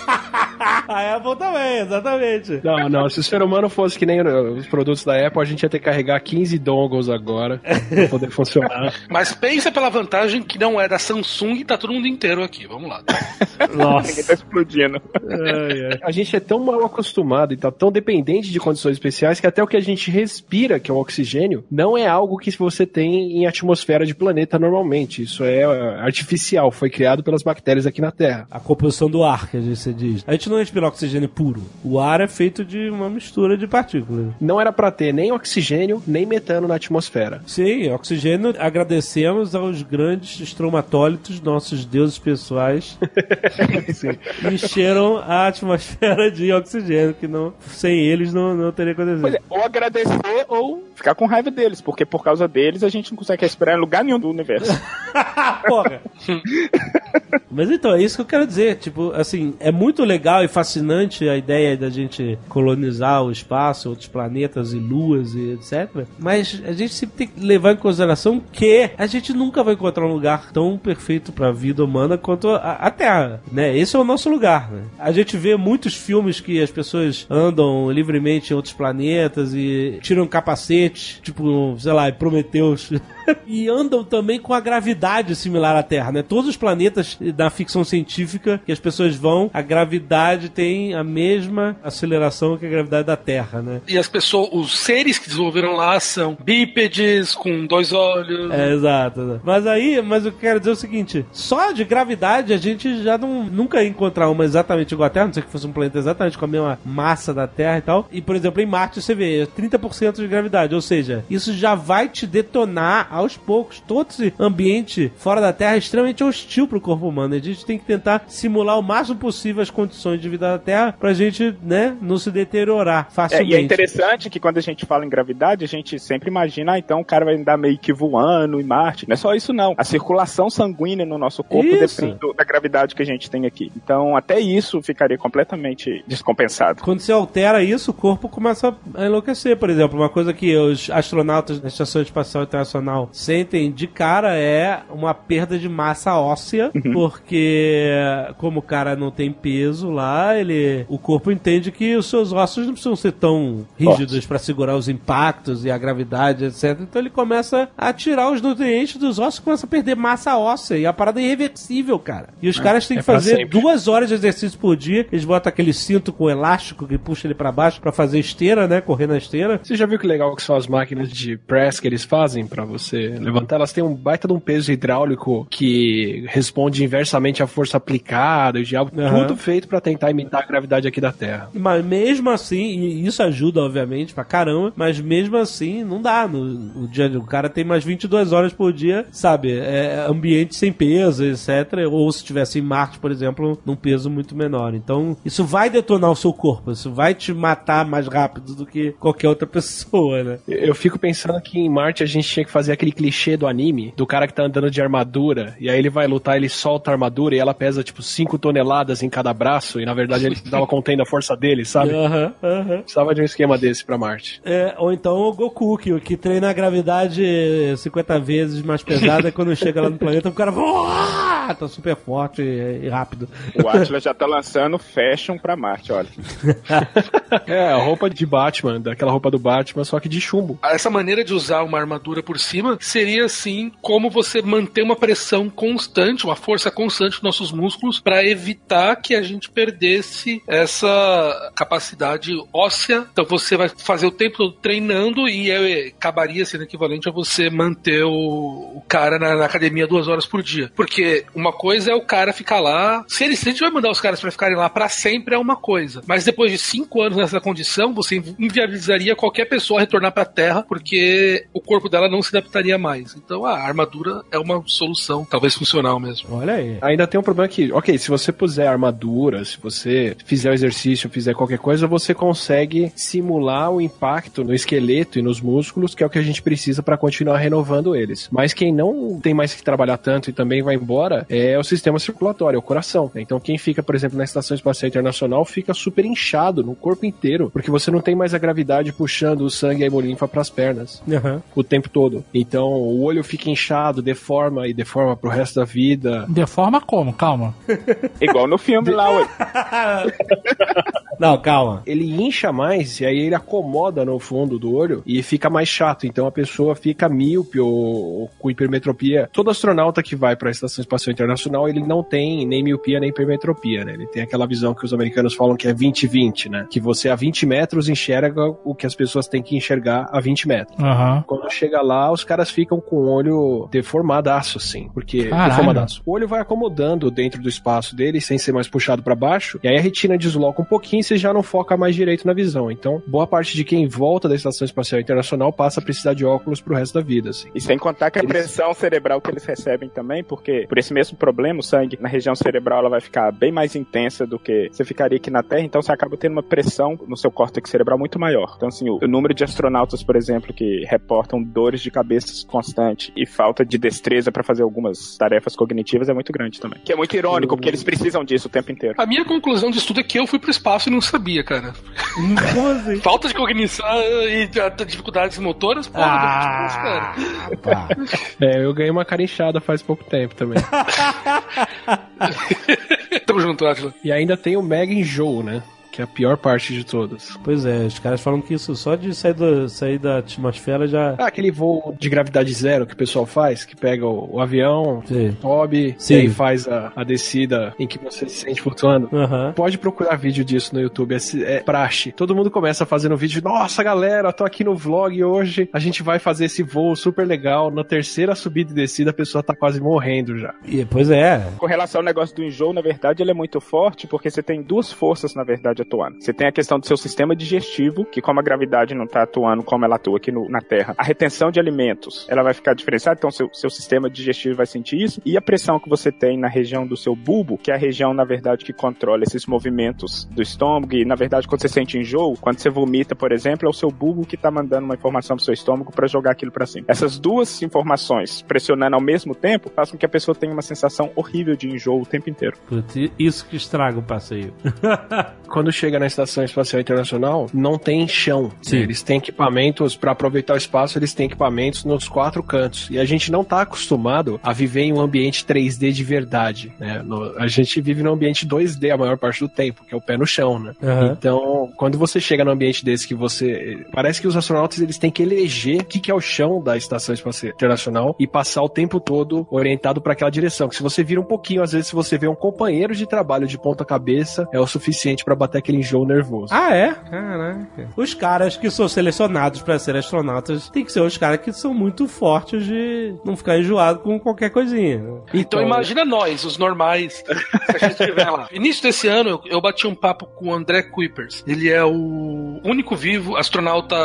A Apple também, exatamente. Não, não. Se o ser humano fosse que nem os produtos da Apple, a gente ia ter que carregar 15 dongles agora pra poder funcionar. Mas pensa pela vantagem que não é da Samsung e tá todo mundo inteiro aqui. Vamos lá. Ninguém tá explodindo. A gente é tão mal acostumado e tá tão dependente de condições especiais que até o que a gente respira, que é o oxigênio, não é algo que você tem em atmosfera de planeta normalmente. Isso é é, artificial, foi criado pelas bactérias aqui na Terra. A composição do ar, que a gente diz. A gente não respira oxigênio puro. O ar é feito de uma mistura de partículas. Não era pra ter nem oxigênio, nem metano na atmosfera. Sim, oxigênio. Agradecemos aos grandes estromatólitos, nossos deuses pessoais, que encheram a atmosfera de oxigênio, que não, sem eles não, não teria Pois acontecido. é, ou agradecer ou ficar com raiva deles, porque por causa deles a gente não consegue respirar em lugar nenhum do universo. Porra. Mas então, é isso que eu quero dizer. Tipo, assim, é muito legal e fascinante a ideia da gente colonizar o espaço, outros planetas e luas e etc. Mas a gente sempre tem que levar em consideração que a gente nunca vai encontrar um lugar tão perfeito para a vida humana quanto a, a Terra, né? Esse é o nosso lugar, né? A gente vê muitos filmes que as pessoas andam livremente em outros planetas e tiram capacete, tipo, sei lá, Prometeus. e andam também com a gravidade similar à Terra, né? Todos os planetas da ficção científica que as pessoas vão, a gravidade tem a mesma aceleração que a gravidade da Terra, né? E as pessoas, os seres que desenvolveram lá são bípedes, com dois olhos. É, exato, exato. Mas aí, mas eu quero dizer é o seguinte: só de gravidade a gente já não, nunca ia encontrar uma exatamente igual à Terra, não sei que fosse um planeta exatamente com a mesma massa da Terra e tal. E, por exemplo, em Marte você vê 30% de gravidade, ou seja, isso já vai te detonar aos poucos. Todo esse ambiente fora da Terra é extremamente hostil pro corpo humano. A gente tem que tentar simular o máximo possível as condições de vida da Terra pra gente, né, não se deteriorar É, facilmente. e é interessante que quando a gente fala em gravidade, a gente sempre imagina, ah, então o cara vai andar meio que voando em Marte. Não é só isso, não. A circulação sanguínea no nosso corpo Isso. depende do- da gravidade que a gente tem aqui. Então, até isso ficaria completamente descompensado. Quando você altera isso, o corpo começa a enlouquecer. Por exemplo, uma coisa que os astronautas da Estação Espacial Internacional sentem de cara é uma perda de massa óssea, porque como o cara não tem peso lá, ele, o corpo entende que os seus ossos não precisam ser tão rígidos para segurar os impactos e a gravidade, etc. Então ele começa a tirar os nutrientes dos ossos, começa a perder massa óssea e a parada é irreversível, cara. E os caras têm é que fazer sempre. duas horas de exercício por dia. Eles botam aquele cinto com elástico que puxa ele pra baixo pra fazer esteira, né? Correr na esteira. Você já viu que legal que são as máquinas de press que eles fazem pra você você levantar, elas têm um baita de um peso hidráulico que responde inversamente à força aplicada, e diabo, Aham. tudo feito pra tentar imitar a gravidade aqui da Terra. Mas mesmo assim, e isso ajuda, obviamente, pra caramba, mas mesmo assim, não dá. No, no dia, o cara tem mais 22 horas por dia, sabe? É ambiente sem peso, etc. Ou se estivesse em Marte, por exemplo, num peso muito menor. Então, isso vai detonar o seu corpo, isso vai te matar mais rápido do que qualquer outra pessoa, né? Eu fico pensando que em Marte a gente tinha que fazer aquele clichê do anime, do cara que tá andando de armadura, e aí ele vai lutar, ele solta a armadura e ela pesa tipo 5 toneladas em cada braço, e na verdade ele tava contendo a força dele, sabe? Aham, aham. Precisava de um esquema desse pra Marte. É, ou então o Goku, que, que treina a gravidade 50 vezes mais pesada, quando chega lá no planeta, o cara voa, tá super forte e, e rápido. O Atlas já tá lançando fashion pra Marte, olha. É, a roupa de Batman, daquela roupa do Batman, só que de chumbo. Essa maneira de usar uma armadura por cima seria assim como você manter uma pressão constante, uma força constante nos nossos músculos para evitar que a gente perdesse essa capacidade óssea. Então você vai fazer o tempo todo treinando e é, acabaria sendo equivalente a você manter o, o cara na, na academia duas horas por dia. Porque uma coisa é o cara ficar lá. Se, ele, se a gente vai mandar os caras para ficarem lá para sempre é uma coisa. Mas depois de cinco anos nessa condição, você inviabilizaria qualquer pessoa retornar para a Terra porque o corpo dela não se adaptaria mais. Então a armadura é uma solução, talvez funcional mesmo. Olha aí. Ainda tem um problema que, ok, se você puser armadura, se você fizer o exercício, fizer qualquer coisa, você consegue simular o impacto no esqueleto e nos músculos, que é o que a gente precisa para continuar renovando eles. Mas quem não tem mais que trabalhar tanto e também vai embora é o sistema circulatório, é o coração. Então quem fica, por exemplo, na Estação Espacial Internacional fica super inchado no corpo inteiro, porque você não tem mais a gravidade puxando o sangue e a hemolinfa para as pernas Aham. o tempo todo. Então o olho fica inchado, deforma e deforma pro resto da vida. Deforma como? Calma. Igual no filme lá, ué. Não, calma. Ele incha mais e aí ele acomoda no fundo do olho e fica mais chato. Então a pessoa fica míope ou, ou com hipermetropia. Todo astronauta que vai para a Estação Espacial Internacional, ele não tem nem miopia nem hipermetropia, né? Ele tem aquela visão que os americanos falam que é 20-20, né? Que você a 20 metros enxerga o que as pessoas têm que enxergar a 20 metros. Aham. Quando chega lá, os caras ficam com o olho deformadaço, assim. Porque. Caralho. Deformadaço. O olho vai acomodando dentro do espaço dele, sem ser mais puxado pra baixo. E aí a retina desloca um pouquinho e você já não foca mais direito na visão. Então, boa parte de quem volta da Estação Espacial Internacional passa a precisar de óculos pro resto da vida, assim. E sem contar que a Eles- pressão cerebral que eles recebem também, porque por esse mesmo problema, o sangue na região cerebral ela vai ficar bem mais intensa do que você ficaria aqui na Terra, então você acaba tendo uma pressão no seu córtex cerebral muito maior. Então, assim, o, o número de astronautas, por exemplo, que reportam dores de cabeça constante e falta de destreza para fazer algumas tarefas cognitivas é muito grande também. Que é muito irônico, porque eles precisam disso o tempo inteiro. A minha conclusão de estudo é que eu fui pro espaço e não sabia, cara. Assim? Falta de cognição e dificuldades motoras, porra, Ah, pá. É, eu ganhei uma cara inchada faz pouco tempo também. cara. Tamo junto, Atila. e ainda tem o mega enjoo, né? Que é a pior parte de todas. Pois é, os caras falam que isso só de sair, do, sair da atmosfera já. Ah, aquele voo de gravidade zero que o pessoal faz, que pega o, o avião, Sim. sobe, Sim. e aí faz a, a descida em que você se sente flutuando. Aham. Pode procurar vídeo disso no YouTube, é, é praxe. Todo mundo começa fazendo vídeo, nossa galera, tô aqui no vlog hoje, a gente vai fazer esse voo super legal. Na terceira subida e descida, a pessoa tá quase morrendo já. E, pois é. Com relação ao negócio do enjoo, na verdade, ele é muito forte porque você tem duas forças, na verdade, atuando. Você tem a questão do seu sistema digestivo, que como a gravidade não está atuando como ela atua aqui no- na Terra, a retenção de alimentos, ela vai ficar diferenciada, então seu, seu sistema digestivo vai sentir isso, e a pressão que você tem na região do seu bulbo, que é a região, na verdade, que controla esses movimentos do estômago, e na verdade, quando você sente enjoo, quando você vomita, por exemplo, é o seu bulbo que está mandando uma informação pro seu estômago para jogar aquilo para cima. Essas duas informações pressionando ao mesmo tempo faz com que a pessoa tenha uma sensação horrível de enjoo o tempo inteiro. Putz, isso que estraga o passeio. Quando chega na Estação Espacial Internacional, não tem chão. Sim. Eles têm equipamentos, para aproveitar o espaço, eles têm equipamentos nos quatro cantos. E a gente não tá acostumado a viver em um ambiente 3D de verdade. Né? No- a gente vive num ambiente 2D a maior parte do tempo, que é o pé no chão, né? Aham. Então, quando você chega num ambiente desse que você. Parece que os astronautas eles têm que eleger o que, que é o chão da Estação Espacial Internacional e passar o tempo todo orientado para aquela direção. Que se você vira um pouquinho, às vezes, se você vê um companheiro de trabalho de ponta cabeça, é o suficiente para bater aquele enjoo nervoso. Ah, é? Caraca. Os caras que são selecionados pra ser astronautas tem que ser os caras que são muito fortes de não ficar enjoado com qualquer coisinha. né? Então imagina nós, os normais, se a gente estiver lá. Início desse ano, eu, eu bati um papo com o André Kuipers. Ele é o único vivo, astronauta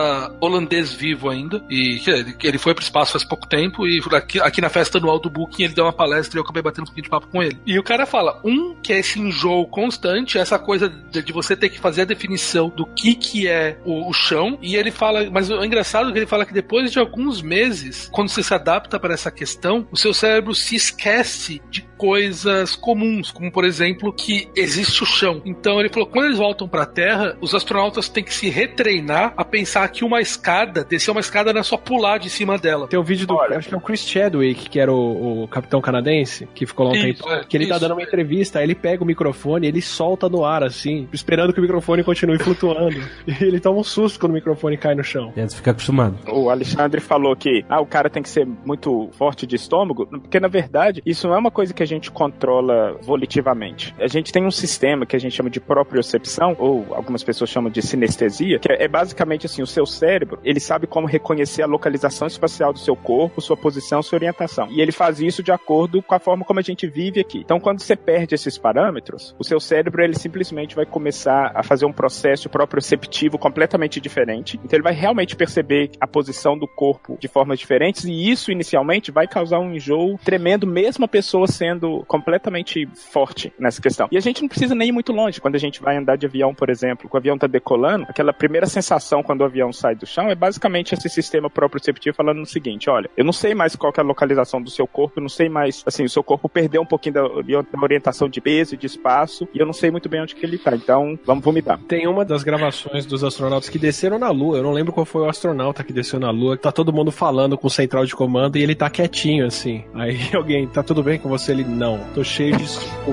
holandês vivo ainda. E que ele, ele foi pro espaço faz pouco tempo. E aqui, aqui na festa anual do Booking, ele deu uma palestra e eu acabei batendo um pouquinho de papo com ele. E o cara fala: um, que é esse enjoo constante, essa coisa de, de você ter que fazer a definição do que, que é o, o chão. E ele fala, mas o engraçado é que ele fala que depois de alguns meses, quando você se adapta para essa questão, o seu cérebro se esquece de coisas comuns, como por exemplo que existe o chão. Então ele falou, quando eles voltam para a Terra, os astronautas têm que se retreinar a pensar que uma escada, descer uma escada não é só pular de cima dela. Tem um vídeo do. acho que é o Chris Chadwick, que era o, o capitão canadense, que ficou lá um Isso, tempo. é, que ele tá isso. dando uma entrevista, aí ele pega o microfone, ele solta no ar, assim, esperando que o microfone continue flutuando. E ele toma um susto quando o microfone cai no chão. Deve ficar acostumado. O Alexandre falou que ah, o cara tem que ser muito forte de estômago, porque na verdade isso não é uma coisa que a gente controla volitivamente. A gente tem um sistema que a gente chama de propriocepção, ou algumas pessoas chamam de sinestesia, que é basicamente assim, o seu cérebro, ele sabe como reconhecer a localização espacial do seu corpo, sua posição, sua orientação. E ele faz isso de acordo com a forma como a gente vive aqui. Então, quando você perde esses parâmetros, o seu cérebro ele simplesmente vai começar a fazer um processo proprioceptivo completamente diferente. Então, ele vai realmente perceber a posição do corpo de formas diferentes e isso inicialmente vai causar um enjoo tremendo, mesmo a pessoa sendo completamente forte nessa questão. E a gente não precisa nem ir muito longe. Quando a gente vai andar de avião, por exemplo, que o avião tá decolando, aquela primeira sensação quando o avião sai do chão é basicamente esse sistema proprioceptivo falando o seguinte: olha, eu não sei mais qual é a localização do seu corpo, eu não sei mais, assim, o seu corpo perdeu um pouquinho da, da orientação de peso e de espaço, e eu não sei muito bem onde que ele tá. Então, vamos vomitar. Tem uma das gravações dos astronautas que desceram na Lua. Eu não lembro qual foi o astronauta que desceu na Lua. Tá todo mundo falando com o central de comando e ele tá quietinho, assim. Aí alguém, tá tudo bem com você? Ele, não. Tô cheio de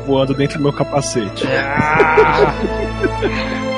voando dentro do meu capacete.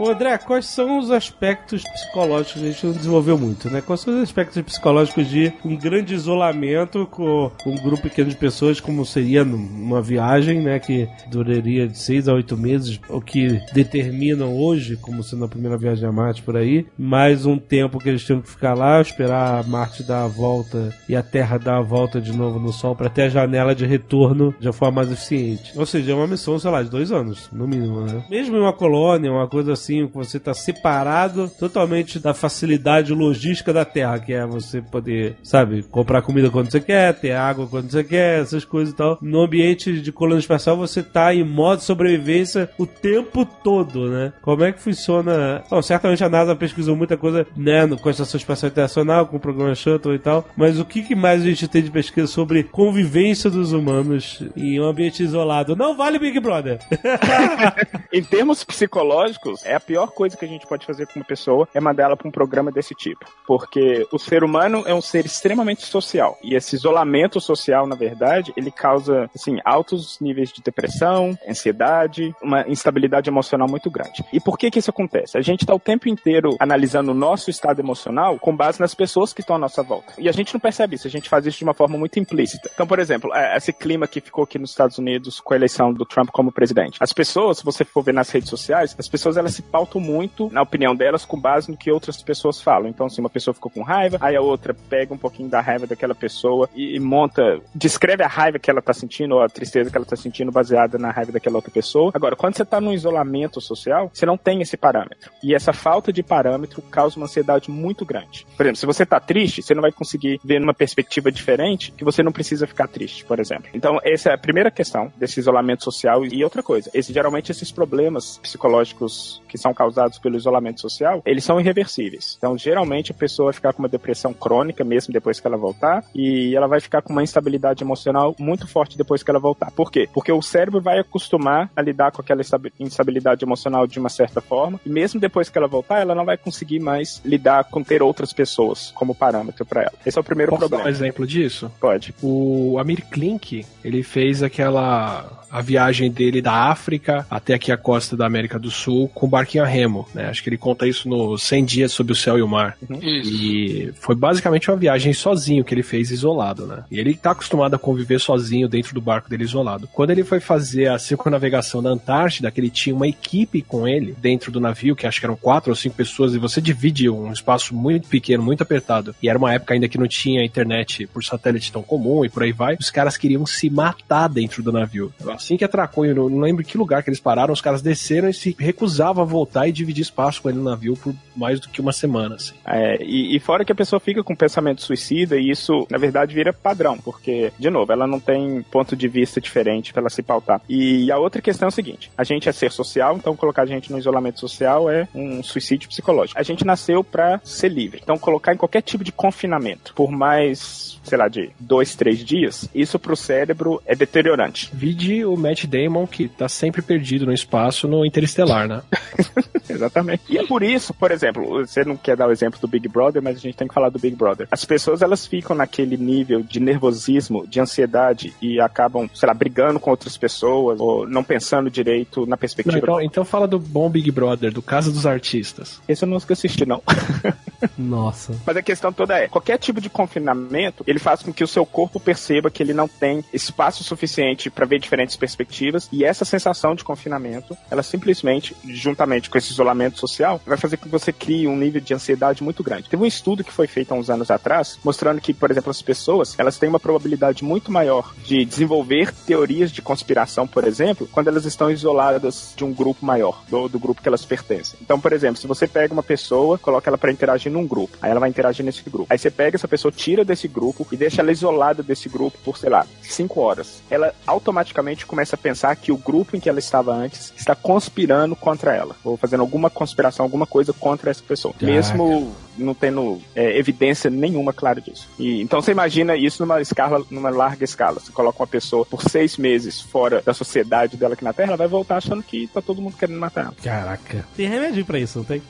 Ô André, quais são os aspectos psicológicos? A gente não desenvolveu muito, né? Quais são os aspectos psicológicos de um grande isolamento com um grupo pequeno de pessoas, como seria numa viagem, né? Que duraria de seis a oito meses, o que determinam hoje, como sendo a primeira viagem a Marte por aí, mais um tempo que eles tinham que ficar lá, esperar a Marte dar a volta e a Terra dar a volta de novo no Sol para ter a janela de retorno uma forma mais eficiente. Ou seja, é uma missão, sei lá, de dois anos, no mínimo, né? Mesmo em uma colônia, uma coisa assim, que você está separado totalmente da facilidade logística da Terra, que é você poder, sabe, comprar comida quando você quer, ter água quando você quer, essas coisas e tal. No ambiente de colônia espacial, você tá em modo sobrevivência o tempo todo, né? Como é que funciona? Bom, certamente a NASA pesquisou muita coisa, né, com a Estação Espacial Internacional, com o programa Shuttle e tal, mas o que mais a gente tem de pesquisa sobre convivência dos humanos em um ambiente isolado? Não vale Big Brother! Em termos psicológicos, é a pior coisa que a gente pode fazer com uma pessoa é mandar ela para um programa desse tipo. Porque o ser humano é um ser extremamente social. E esse isolamento social, na verdade, ele causa, assim, altos níveis de depressão, ansiedade, uma instabilidade emocional muito grande. E por que que isso acontece? A gente está o tempo inteiro analisando o nosso estado emocional com base nas pessoas que estão à nossa volta. E a gente não percebe isso, a gente faz isso de uma forma muito implícita. Então, por exemplo, é, esse clima que ficou aqui nos Estados Unidos com a eleição do Trump como presidente. As pessoas, se você for ver nas redes sociais, as pessoas elas se pautam muito na opinião delas com base no que outras pessoas falam. Então, se uma pessoa ficou com raiva, aí a outra pega um pouquinho da raiva daquela pessoa e, e monta, descreve a raiva que ela tá sentindo ou a tristeza que ela tá sentindo baseada na raiva daquela outra pessoa. Agora, quando você tá num isolamento social, você não tem esse parâmetro. E essa falta de parâmetro causa uma ansiedade muito grande. Por exemplo, se você tá triste, você não vai conseguir ver numa perspectiva diferente que você não precisa ficar triste, por exemplo. Então, essa é a primeira questão desse isolamento social. E outra coisa, esse, geralmente esses problemas psicológicos que são causados pelo isolamento social, eles são irreversíveis. Então, geralmente a pessoa vai ficar com uma depressão crônica mesmo depois que ela voltar e ela vai ficar com uma instabilidade emocional muito forte depois que ela voltar. Por quê? Porque o cérebro vai acostumar a lidar com aquela instabi- instabilidade emocional de uma certa forma e mesmo depois que ela voltar, ela não vai conseguir mais lidar com ter outras pessoas como parâmetro para ela. Esse é o primeiro Posso dar problema. um exemplo disso? Pode. O Amir Klink, ele fez aquela a viagem dele da África até aqui a costa da América do Sul com barquinho a remo, né? Acho que ele conta isso no 100 Dias Sob o Céu e o Mar. Isso. E foi basicamente uma viagem sozinho que ele fez isolado, né? E ele tá acostumado a conviver sozinho dentro do barco dele isolado. Quando ele foi fazer a circunnavegação da Antártida, que ele tinha uma equipe com ele dentro do navio, que acho que eram quatro ou cinco pessoas, e você divide um espaço muito pequeno, muito apertado. E era uma época ainda que não tinha internet por satélite tão comum e por aí vai. Os caras queriam se matar dentro do navio. Assim que atracou, eu não lembro que lugar que eles pararam, os caras desceram e se recusavam a voltar e dividir espaço com ele no navio por mais do que uma semana, assim. É, e, e fora que a pessoa fica com pensamento suicida e isso, na verdade, vira padrão, porque, de novo, ela não tem ponto de vista diferente pra ela se pautar. E a outra questão é o seguinte: a gente é ser social, então colocar a gente no isolamento social é um suicídio psicológico. A gente nasceu pra ser livre. Então, colocar em qualquer tipo de confinamento, por mais, sei lá, de dois, três dias, isso pro cérebro é deteriorante. Vide o Matt Damon, que tá sempre perdido no espaço no Interestelar, né? Exatamente. E é por isso, por exemplo, você não quer dar o exemplo do Big Brother, mas a gente tem que falar do Big Brother. As pessoas, elas ficam naquele nível de nervosismo, de ansiedade e acabam, sei lá, brigando com outras pessoas ou não pensando direito na Não, perspectiva. então, então fala do bom Big Brother, do Casa dos Artistas. Esse eu não assisti, não. Nossa. Mas a questão toda é, qualquer tipo de confinamento, ele faz com que o seu corpo perceba que ele não tem espaço suficiente para ver diferentes perspectivas, e essa sensação de confinamento, ela simplesmente, juntamente com esse isolamento social, vai fazer com que você crie um nível de ansiedade muito grande. Teve um estudo que foi feito há uns anos atrás, mostrando que, por exemplo, as pessoas, elas têm uma probabilidade muito maior de desenvolver teorias de conspiração, por exemplo, quando elas estão isoladas de um grupo maior, do, do grupo que elas pertencem. Então, por exemplo, se você pega uma pessoa, coloca ela para interagir num grupo, aí ela vai interagir nesse grupo. Aí você pega essa pessoa, tira desse grupo e deixa ela isolada desse grupo por, sei lá, cinco horas. Ela automaticamente começa a pensar que o grupo em que ela estava antes está conspirando contra ela, ou fazendo alguma conspiração, alguma coisa contra essa pessoa. Caraca. Mesmo não tendo é, evidência nenhuma clara disso. E, então você imagina isso numa escala, numa larga escala. Você coloca uma pessoa por seis meses fora da sociedade dela aqui na Terra, ela vai voltar achando que tá todo mundo querendo matar ela. Caraca. Tem remédio pra isso, não tem?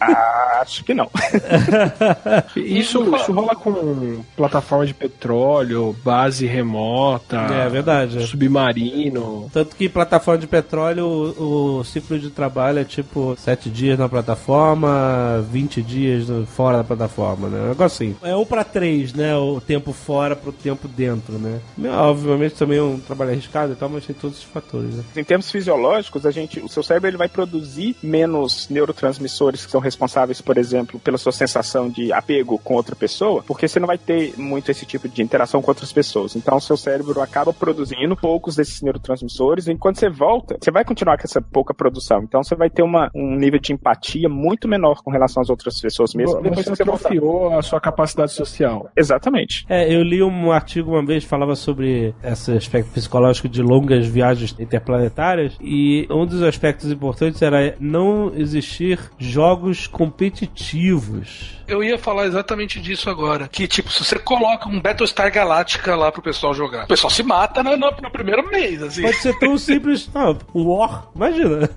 Ah, acho que não. Isso, isso rola com plataforma de petróleo, base remota, É verdade. submarino. Tanto que plataforma de petróleo, o, o ciclo de trabalho é tipo 7 dias na plataforma, 20 dias fora da plataforma, né? Um negócio assim. É um pra três, né? O tempo fora pro tempo dentro, né? Obviamente também é um trabalho arriscado e tal, mas tem todos os fatores, né? Em termos fisiológicos, a gente, o seu cérebro ele vai produzir menos neurotransmissores que são responsáveis, por exemplo, pela sua sensação de apego com outra pessoa, porque você não vai ter muito esse tipo de interação com outras pessoas. Então, o seu cérebro acaba produzindo poucos desses neurotransmissores, e quando você volta, você vai continuar com essa pouca produção. Então, você vai ter uma, um nível de empatia muito menor com relação às outras pessoas mesmo. depois Você que você atrofiou a sua capacidade social. Exatamente. É, eu li um artigo uma vez que falava sobre esse aspecto psicológico de longas viagens interplanetárias e um dos aspectos importantes era não existir jogos competitivos. Eu ia falar exatamente disso agora. Que, tipo, se você coloca um Battlestar Galactica lá pro pessoal jogar, o pessoal se mata no, no- no primeiro mês, assim. Pode ser tão simples. Não, um War, imagina.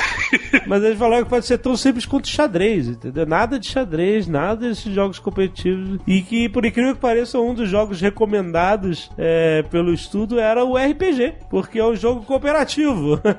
Mas eles falaram que pode ser tão simples quanto xadrez, entendeu? Nada de xadrez, nada desses jogos competitivos. E que, por incrível que pareça, um dos jogos recomendados é, pelo estudo era o RPG, porque é um jogo cooperativo.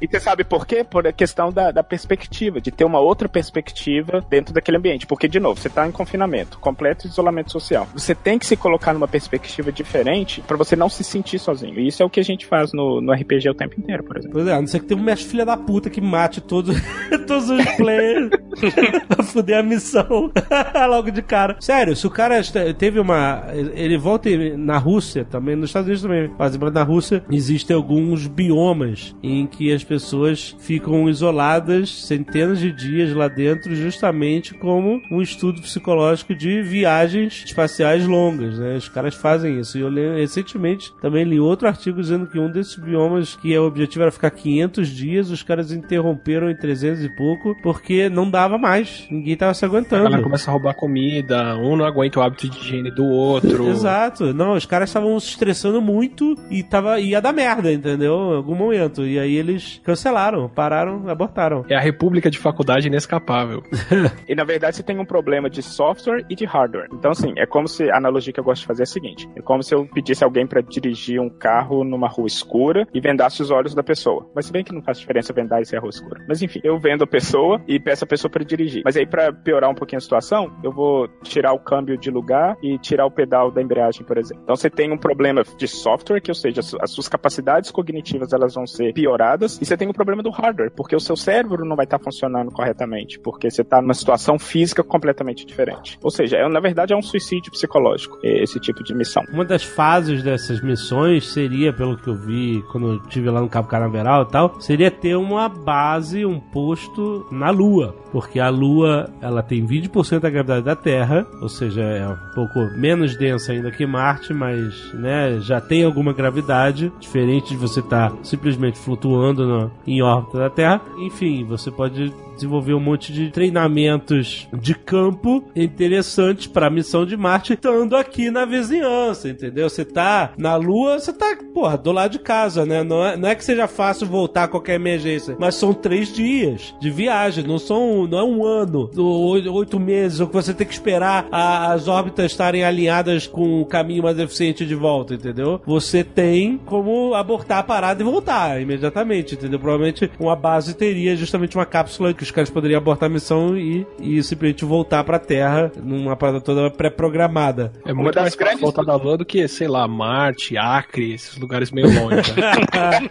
E você sabe por quê? Por a questão da, da perspectiva, de ter uma outra perspectiva dentro daquele ambiente. Porque, de novo, você está em confinamento, completo isolamento social. Você tem que se colocar numa perspectiva diferente para você não se sentir sozinho. E isso é o que a gente faz no, no RPG o tempo inteiro, por exemplo. Pois é, a não ser que tenha um mestre filha da puta que mate todos, todos os players pra fuder a missão logo de cara. Sério, se o cara teve uma. Ele volta na Rússia também, nos Estados Unidos também, mas na Rússia existem alguns biomas em que as pessoas ficam isoladas centenas de dias lá dentro, justamente como um estudo psicológico de viagens espaciais longas, né? Os caras fazem isso. E eu li, recentemente também li outro artigo dizendo que um desses biomas que o objetivo era ficar 500 dias, os caras interromperam em 300 e pouco, porque não dava mais. Ninguém tava se aguentando. começa a roubar comida, um não aguenta o hábito de higiene do outro. Exato. Não, os caras estavam se estressando muito e tava, ia dar merda, entendeu? Em algum momento. E aí eles cancelaram, pararam, abortaram. É a república de faculdade inescapável. E na verdade você tem um problema de software e de hardware. Então, assim, é como se a analogia que eu gosto de fazer é a seguinte: é como se eu pedisse alguém pra dirigir um carro numa rua escura e vendasse os olhos da pessoa. Mas se bem que não faz diferença vendar se é rua escura. Mas enfim, eu vendo a pessoa e peço a pessoa pra dirigir. Mas aí, pra piorar um pouquinho a situação, eu vou tirar o câmbio de lugar e tirar o pedal da embreagem, por exemplo. Então você tem um problema de software, que ou seja, as su- as suas capacidades cognitivas elas vão ser pioradas, e você tem um problema do hardware, porque o seu cérebro não vai estar funcionando corretamente, porque você está numa situação física completamente diferente. Ou seja, é, na verdade é um suicídio psicológico, esse tipo de missão. Uma das fases dessas missões seria, pelo que eu vi quando eu estive lá no Cabo Canaveral e tal, seria ter uma base, um posto na Lua. Porque a Lua, ela tem 20% da gravidade da Terra, ou seja, é um pouco menos densa ainda que Marte, mas né, já tem alguma gravidade, diferente de você estar simplesmente flutuando no- em órbita da Terra. Enfim, você pode desenvolver um monte de treinamentos de campo interessantes para a missão de Marte, estando aqui na vizinhança, entendeu? Você tá na Lua, você tá, porra, do lado de casa, né? Não é, não é que seja fácil voltar a qualquer emergência, mas são três dias de viagem, não são, não é um ano, ou oito, meses, ou que você tem que esperar a- as órbitas estarem alinhadas com o caminho mais eficiente de volta, entendeu? Você tem como abortar a parada e voltar imediatamente, entendeu? Provavelmente uma base teria justamente uma cápsula que os caras poderiam abortar a missão e, e simplesmente voltar pra Terra numa parada toda pré-programada. É Uma muito das mais fácil grandes- voltar da Lua do que, sei lá, Marte, Acre, esses lugares meio longe. né?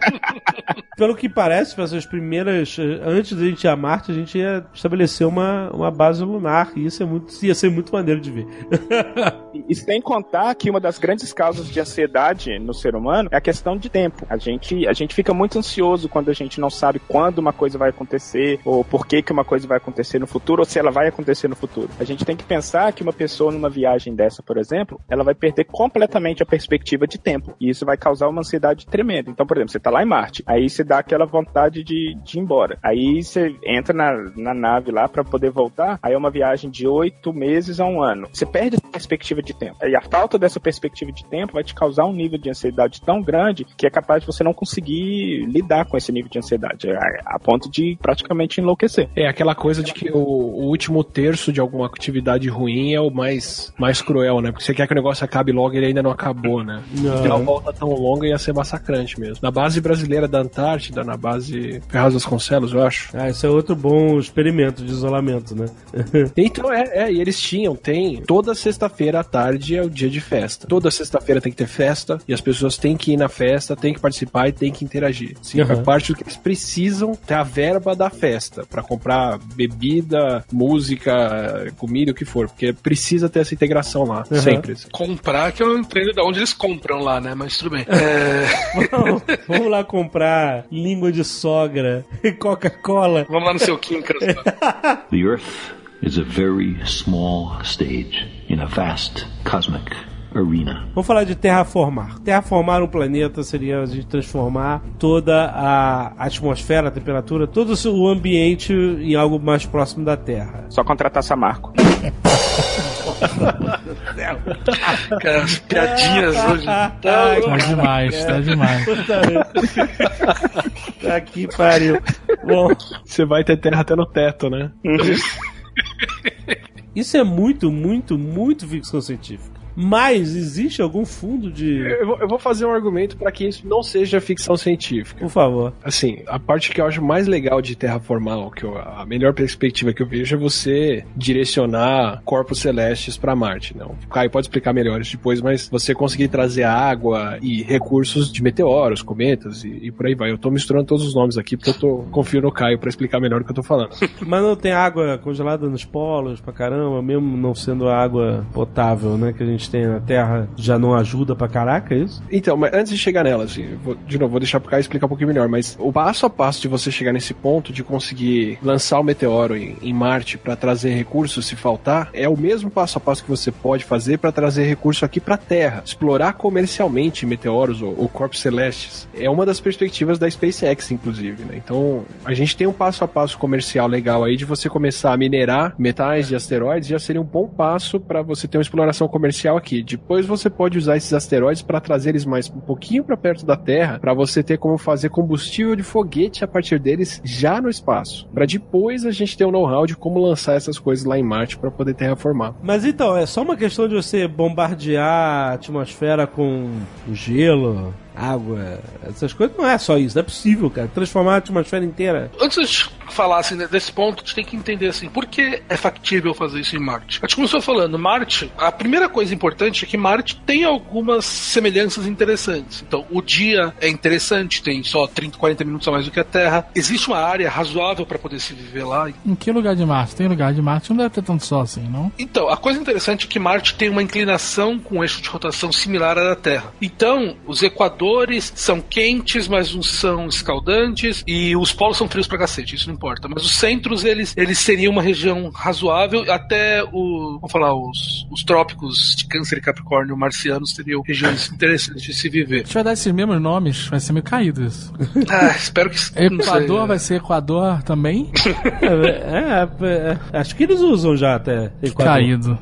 Pelo que parece, para as primeiras. eh, Antes da gente ir a Marte, a gente ia estabelecer uma, uma base lunar. E isso é muito, ia ser muito maneiro de ver. E e sem contar que uma das grandes causas de ansiedade no ser humano é a questão de tempo. A gente, a gente fica muito ansioso quando a gente não sabe quando uma coisa vai acontecer, ou por que, que uma coisa vai acontecer no futuro, ou se ela vai acontecer no futuro. A gente tem que pensar que uma pessoa numa viagem dessa, por exemplo, ela vai perder completamente a perspectiva de tempo. E isso vai causar uma ansiedade tremenda. Então, por exemplo, você tá lá em Marte, aí você dá aquela vontade de, de ir embora. Aí você entra na, na nave lá para poder voltar, aí é uma viagem de oito meses a um ano. Você perde a perspectiva de tempo. E a falta dessa perspectiva de tempo vai te causar um nível de ansiedade tão grande que é capaz de você não conseguir lidar com esse nível de ansiedade, a, a ponto de praticamente enlouquecer. É aquela coisa de que o, o último terço de alguma atividade ruim é o mais, mais cruel, né? Porque você quer que o negócio acabe logo e ele ainda não acabou, né? Não. Uma volta tão longa ia ser massacrante mesmo. Na base brasileira da Antártida, na base Ferraz Vasconcelos, eu acho. Ah, isso é outro bom experimento de isolamento, né? Então é, é, e eles tinham, tem. Toda sexta-feira à tarde é o dia de festa. Toda sexta-feira tem que ter festa e as pessoas têm que ir na festa, têm que participar e têm que interagir. Sim, Uhum. parte do que eles precisam ter a verba da festa pra comprar bebida, música, comida, o que for, porque precisa ter essa integração lá, Uhum. sempre. Comprar, que eu não entendo de onde eles compram lá, né? Mas tudo bem. É, Vamos- Vamos lá comprar língua de sogra e Coca-Cola. vamos lá no seu Quincas. The Earth is a very small stage in a vast cosmic arena. Vamos falar de terraformar. Terraformar um planeta seria a gente transformar toda a atmosfera, a temperatura, todo o ambiente em algo mais próximo da Terra. Só contratar Samarco. Cara, as piadinhas hoje. Ai, Tá demais, tá demais. puta merda. Tá que pariu. Bom, Você vai ter terra até no teto, né? isso é muito, muito, muito ficção científica. Mas existe algum fundo de. Eu vou, eu vou fazer um argumento pra que isso não seja ficção científica. Por favor. Assim, a parte que eu acho mais legal de terraformar, o que eu- a melhor perspectiva que eu vejo é você direcionar corpos celestes pra Marte. Não, o Caio pode explicar melhor isso depois, mas você conseguir trazer água e recursos de meteoros, cometas e, e por aí vai. Eu tô misturando todos os nomes aqui porque eu tô confio no Caio pra explicar melhor o que eu tô falando. Mas não tem água congelada nos polos pra caramba, mesmo não sendo água potável, né? Que a gente gente tem na Terra já não ajuda pra caraca, é isso? Então, mas antes de chegar nela, assim, vou- de novo, vou deixar pro cara explicar um pouquinho melhor, mas o passo a passo de você chegar nesse ponto de conseguir lançar o meteoro em, em Marte pra trazer recursos se faltar, é o mesmo passo a passo que você pode fazer pra trazer recurso aqui pra Terra. Explorar comercialmente meteoros ou, ou corpos celestes é uma das perspectivas da SpaceX, inclusive, né? Então, a gente tem um passo a passo comercial legal aí de você começar a minerar metais de asteroides, já seria um bom passo pra você ter uma exploração comercial aqui. Depois você pode usar esses asteroides pra trazer eles mais um pouquinho pra perto da Terra, pra você ter como fazer combustível de foguete a partir deles já no espaço. Pra depois a gente ter o know-how de como lançar essas coisas lá em Marte pra poder terraformar. Mas então, é só uma questão de você bombardear a atmosfera com gelo, água, essas coisas. Não é só isso, não é possível, cara. Transformar a atmosfera inteira. Antes de falar assim, desse ponto, a gente tem que entender assim, por que é factível fazer isso em Marte? A gente começou falando, Marte, a primeira coisa importante é que Marte tem algumas semelhanças interessantes. Então, o dia é interessante, tem só 30, 40 minutos a mais do que a Terra. Existe uma área razoável para poder se viver lá. Em que lugar de Marte? Tem lugar de Marte, não deve ter tanto sol assim, não? Então, a coisa interessante é que Marte tem uma inclinação com um eixo de rotação similar à da Terra. Então, os equadores são quentes, mas não são escaldantes, e os polos são frios pra cacete, isso não importa. Mas os centros, eles, eles seriam uma região razoável, até o, vamos falar, os, os trópicos de Câncer e Capricórnio marcianos seriam regiões interessantes de se viver. Se vai dar esses mesmos nomes, vai ser meio caído isso. Ah, espero que... Equador vai ser Equador também? É, é, é, acho que eles usam já até. Equador. Caído.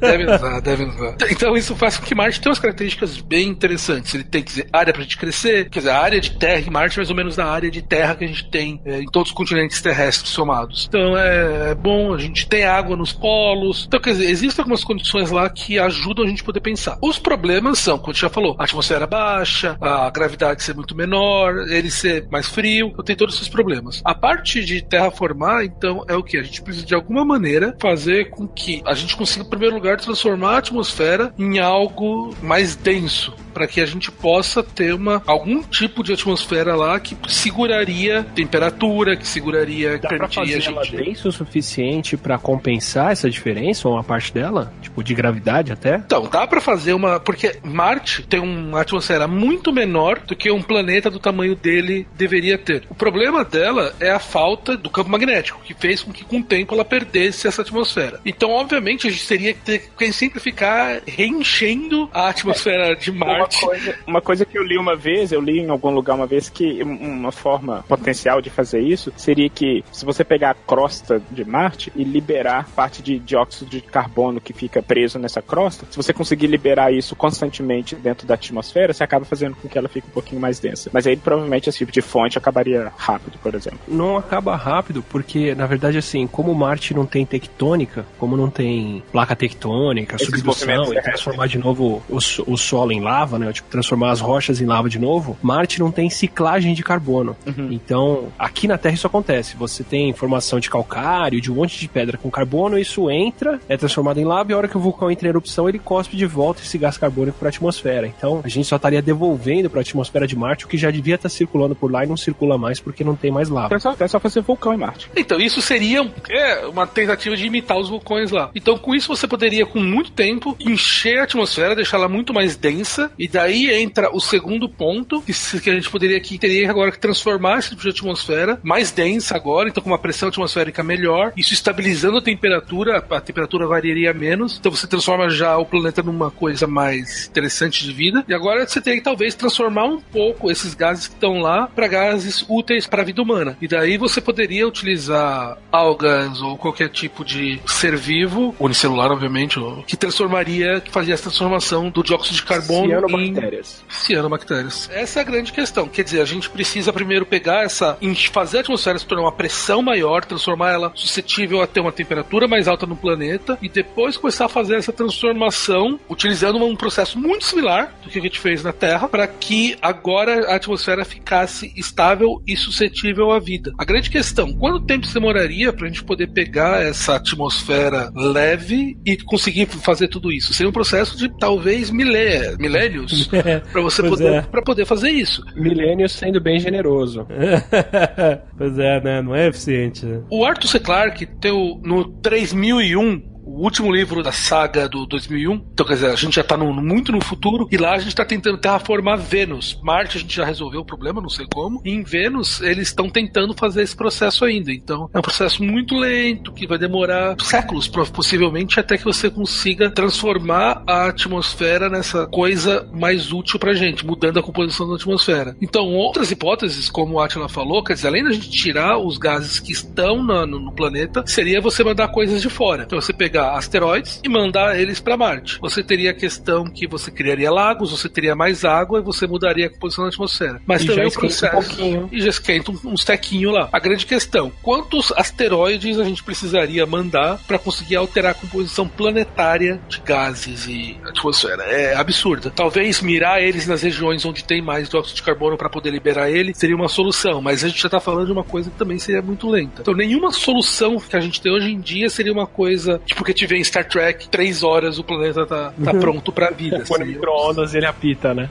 Devem usar, devem usar. Então isso faz com que Marte tenha umas características bem interessantes. Ele tem, quer dizer, área pra gente crescer, quer dizer, a área de terra em Marte é mais ou menos a área de terra que a gente tem é, em todos os continentes terrestres somados. Então é, é bom, a gente tem água nos polos. Então, quer dizer, existem algumas condições lá que ajudam a gente poder pensar. Os problemas são, como a gente já falou, a atmosfera baixa, a gravidade ser muito menor, ele ser mais frio, então tem todos esses problemas. A parte de terraformar, então, é o que? A gente precisa de alguma maneira fazer com que a gente consiga, em primeiro lugar, transformar a atmosfera em algo mais denso. Para que a gente possa ter uma, algum tipo de atmosfera lá que seguraria temperatura, que seguraria, Dá pra permitiria a fazer ela gente. densa o suficiente pra compensar essa diferença, ou uma parte dela? Tipo, de gravidade até? Então, dá pra fazer uma. Porque Marte tem uma atmosfera muito menor do que um planeta do tamanho dele deveria ter. O problema dela é a falta do campo magnético, que fez com que com o tempo ela perdesse essa atmosfera. Então, obviamente, a gente teria que, ter, que sempre ficar reenchendo a atmosfera de Uma Marte. coisa, uma coisa que eu li uma vez, eu li em algum lugar uma vez que um- uma forma potencial de fazer isso seria que se você pegar a crosta de Marte e liberar parte de dióxido de carbono que fica preso nessa crosta, se você conseguir liberar isso constantemente dentro da atmosfera, você acaba fazendo com que ela fique um pouquinho mais densa. Mas aí provavelmente esse tipo de fonte acabaria rápido, por exemplo. Não acaba rápido, porque, na verdade, assim, como Marte não tem tectônica, como não tem placa tectônica, Esses subdução, e transformar de novo o, o solo em lava, né? Tipo, transformar as rochas em lava de novo, Marte não tem ciclagem de carbono. Então, aqui na Terra isso acontece. Você tem formação de calcário, de um monte de pedra com carbono, isso entra, é transformado em lava, e a hora que o vulcão entra em erupção, ele cospe de volta esse gás carbônico para a atmosfera. Então, a gente só estaria devolvendo para a atmosfera de Marte o que já devia estar circulando por lá e não circula mais porque não tem mais lava. Então é só, é só fazer vulcão em Marte. Então, isso seria é, uma tentativa de imitar os vulcões lá. Então, com isso, você poderia, com muito tempo, encher a atmosfera, deixá-la muito mais densa, e daí entra o segundo ponto, que, que a gente poderia que teria agora que transformar esse tipo de atmosfera mais densa agora, então com uma pressão atmosférica melhor, isso estabilizando a temperatura, a temperatura variaria menos, então você transforma já o planeta numa coisa mais interessante de vida, e agora você teria que talvez transformar um pouco esses gases que estão lá para gases úteis para a vida humana. E daí você poderia utilizar algas ou qualquer tipo de ser vivo, unicelular, obviamente, que transformaria, que fazia essa transformação do dióxido de carbono Cianobactérias. cianobactérias. Essa é a grande questão. Quer dizer, a gente precisa primeiro pegar essa. fazer a atmosfera se tornar uma pressão maior, transformar ela suscetível a ter uma temperatura mais alta no planeta, e depois começar a fazer essa transformação utilizando um processo muito similar do que a gente fez na Terra, para que agora a atmosfera ficasse estável e suscetível à vida. A grande questão: quanto tempo isso demoraria para a gente poder pegar essa atmosfera leve e conseguir fazer tudo isso? Seria um processo de talvez milé- milênios para você Pois poder, é. pra poder fazer isso. Milênio sendo bem generoso. pois é, né? Não é eficiente. né? O Arthur C. Clarke, teu, no 3001, o último livro da saga do 2001. Então, quer dizer, a gente já tá no- muito no futuro e lá a gente tá tentando terraformar Vênus. Marte a gente já resolveu o problema, não sei como. E em Vênus eles estão tentando fazer esse processo ainda. Então, é um processo muito lento que vai demorar séculos, possivelmente, até que você consiga transformar a atmosfera nessa coisa mais útil pra gente, mudando a composição da atmosfera. Então, outras hipóteses, como o Atila falou, quer dizer, além da gente tirar os gases que estão na- no, no planeta, seria você mandar coisas de fora. Então, você pegar asteroides e mandar eles pra Marte. Você teria a questão que você criaria lagos, você teria mais água e você mudaria a composição da atmosfera. Mas E também o um processo. pouquinho. E já esquenta um- uns tequinhos lá. A grande questão: quantos asteroides a gente precisaria mandar para conseguir alterar a composição planetária de gases e atmosfera? É absurda. Talvez mirar eles nas regiões onde tem mais dióxido de carbono para poder liberar ele seria uma solução, mas a gente já tá falando de uma coisa que também seria muito lenta. Então, nenhuma solução que a gente tem hoje em dia seria uma coisa tipo que tiver em Star Trek, três horas o planeta tá, tá pronto pra vida. Põe Seria- micro-ondas ele apita, né?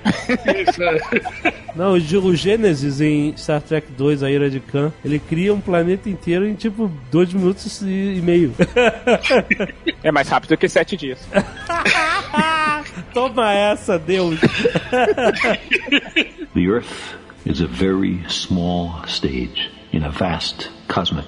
Isso, é. Não, o Gê- o Gênesis em Star Trek 2, A Ira de Khan, ele cria um planeta inteiro em tipo dois minutos e e meio. É mais rápido que sete dias. Toma essa, Deus. The Earth is a very small stage in a vast cosmic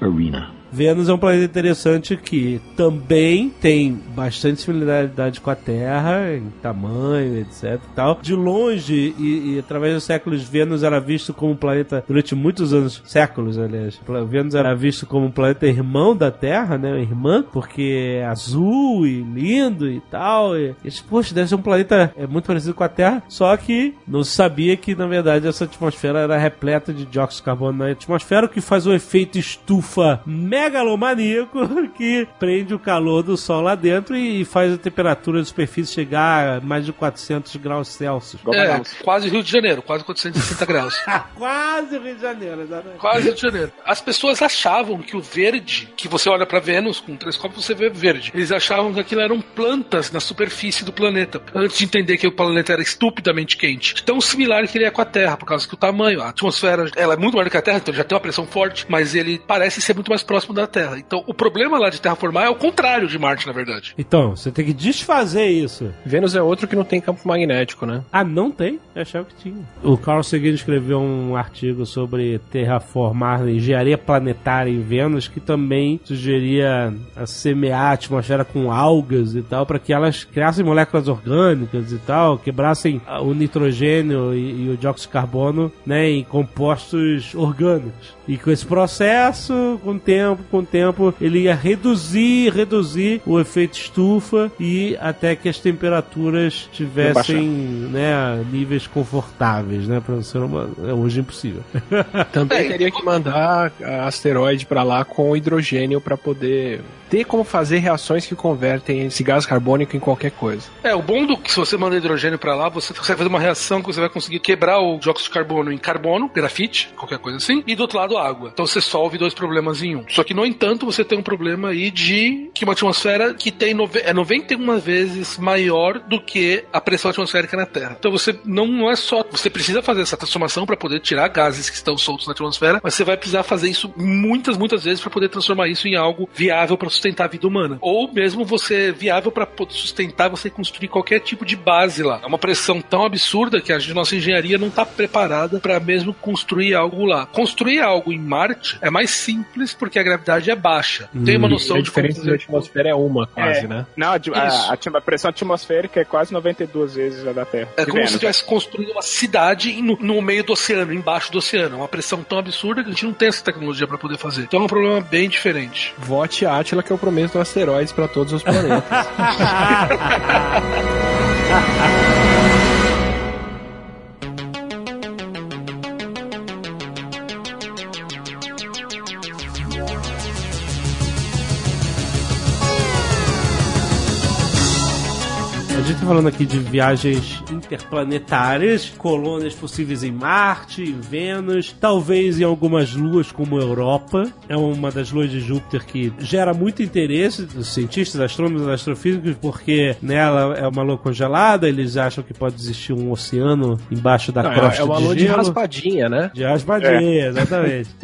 arena. Vênus é um planeta interessante que também tem bastante similaridade com a Terra, em tamanho, etc tal. De longe, e, e através dos séculos, Vênus era visto como um planeta, durante muitos anos, séculos, aliás, Vênus era visto como um planeta irmão da Terra, né, irmã, porque é azul e lindo e tal. E, e, poxa, deve ser um planeta é, muito parecido com a Terra, só que não se sabia que, na verdade, essa atmosfera era repleta de dióxido de carbono na atmosfera, o que faz um efeito estufa megalomaníaco que prende o calor do Sol lá dentro e faz a temperatura da superfície chegar a mais de 400 graus Celsius. É, quase Rio de Janeiro, quase 460 graus. Quase Rio de Janeiro, exatamente. Quase Rio de Janeiro. As pessoas achavam que o verde, que você olha pra Vênus com um telescópio, você vê verde. Eles achavam que aquilo eram plantas na superfície do planeta, antes de entender que o planeta era estupidamente quente. Tão similar que ele é com a Terra, por causa que o tamanho, a atmosfera, ela é muito maior que a Terra, então já tem uma pressão forte, mas ele parece ser muito mais próximo da Terra. Então, o problema lá de terraformar é o contrário de Marte, na verdade. Então, você tem que desfazer isso. Vênus é outro que não tem campo magnético, né? Ah, não tem? Eu achava que tinha. O Carl Sagan escreveu um artigo sobre terraformar engenharia planetária em Vênus, que também sugeria a semear a atmosfera com algas e tal, para que elas criassem moléculas orgânicas e tal, quebrassem o nitrogênio e, e o dióxido de carbono né, em compostos orgânicos. E com esse processo, com o tempo, com o tempo, ele ia reduzir, reduzir o efeito estufa e até que as temperaturas tivessem né, níveis confortáveis, né, para o ser humano. É hoje impossível. Também teria que mandar asteroide pra lá com hidrogênio pra poder ter como fazer reações que convertem esse gás carbônico em qualquer coisa. É, o bom do que se você manda hidrogênio pra lá, você consegue fazer uma reação que você vai conseguir quebrar o dióxido de carbono em carbono, grafite, qualquer coisa assim, e do outro lado água. Então você solve dois problemas em um. Só que, no entanto, você tem um problema aí de que uma atmosfera que tem nove- é 91 vezes maior do que a pressão atmosférica na Terra. Então você não, não é só. Você precisa fazer essa transformação para poder tirar gases que estão soltos na atmosfera, mas você vai precisar fazer isso muitas, muitas vezes para poder transformar isso em algo viável para sustentar a vida humana. Ou mesmo você viável para sustentar você construir qualquer tipo de base lá. É uma pressão tão absurda que a nossa engenharia não está preparada para mesmo construir algo lá. Construir algo em Marte é mais simples porque a gravidade é baixa. Tem uma E noção a de diferença da atmosfera é uma, quase, É. né? Não, a, a, a pressão atmosférica é quase 92 vezes a da Terra. É De como se tivesse construído uma cidade no, no meio do oceano, embaixo do oceano. Uma pressão tão absurda que a gente não tem essa tecnologia para poder fazer. Então é um problema bem diferente. Vote Átila, que é o prometo dos asteroides pra todos os planetas. A gente tá falando aqui de viagens interplanetárias, colônias possíveis em Marte, em Vênus, talvez em algumas luas como Europa. É uma das luas de Júpiter que gera muito interesse dos cientistas, astrônomos astrofísicos, porque nela é uma lua congelada, eles acham que pode existir um oceano embaixo da Não, crosta é uma de lua de gelo. raspadinha, né? De raspadinha, exatamente.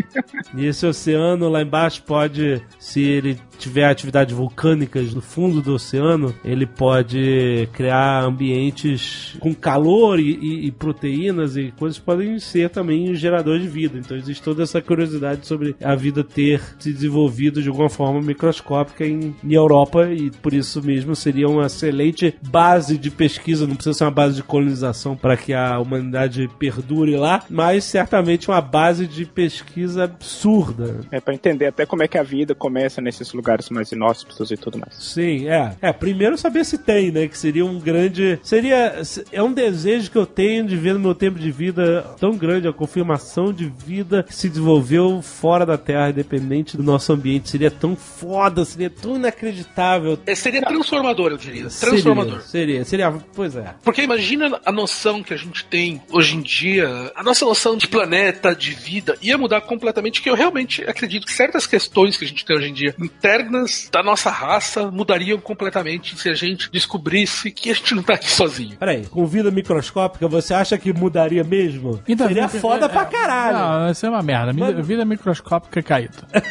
E esse oceano lá embaixo pode, se ele tiver atividades vulcânicas no fundo do oceano, ele pode criar ambientes com calor e, e- e proteínas e coisas podem ser também um gerador de vida. Então existe toda essa curiosidade sobre a vida ter se desenvolvido de alguma forma microscópica em, em Europa e por isso mesmo seria uma excelente base de pesquisa. Não precisa ser uma base de colonização para que a humanidade perdure lá, mas certamente uma base de pesquisa absurda. É pra entender até como é que a vida começa nesses lugares mais inóspitos e tudo mais. Sim, é. É, primeiro saber se tem, né? Que seria um grande. Seria. É um desejo que eu tenho de ver no meu tempo de vida tão grande, a confirmação de vida que se desenvolveu fora da Terra, independente do nosso ambiente. Seria tão foda, seria tão inacreditável. É, seria transformador, eu diria. Transformador. Seria, seria, seria. Pois é. Porque imagina a noção que a gente tem hoje em dia, a nossa noção de planeta, de vida, ia mudar completamente, que eu realmente acredito que certas questões que a gente tem hoje em dia, internas da nossa raça, mudariam completamente se a gente descobrisse que a gente não tá aqui sozinho. Peraí, com vida microscópica, você acha que mudaria mesmo? Então, seria é- foda é- pra caralho. Não, isso é uma merda. Mano. Vida microscópica caída.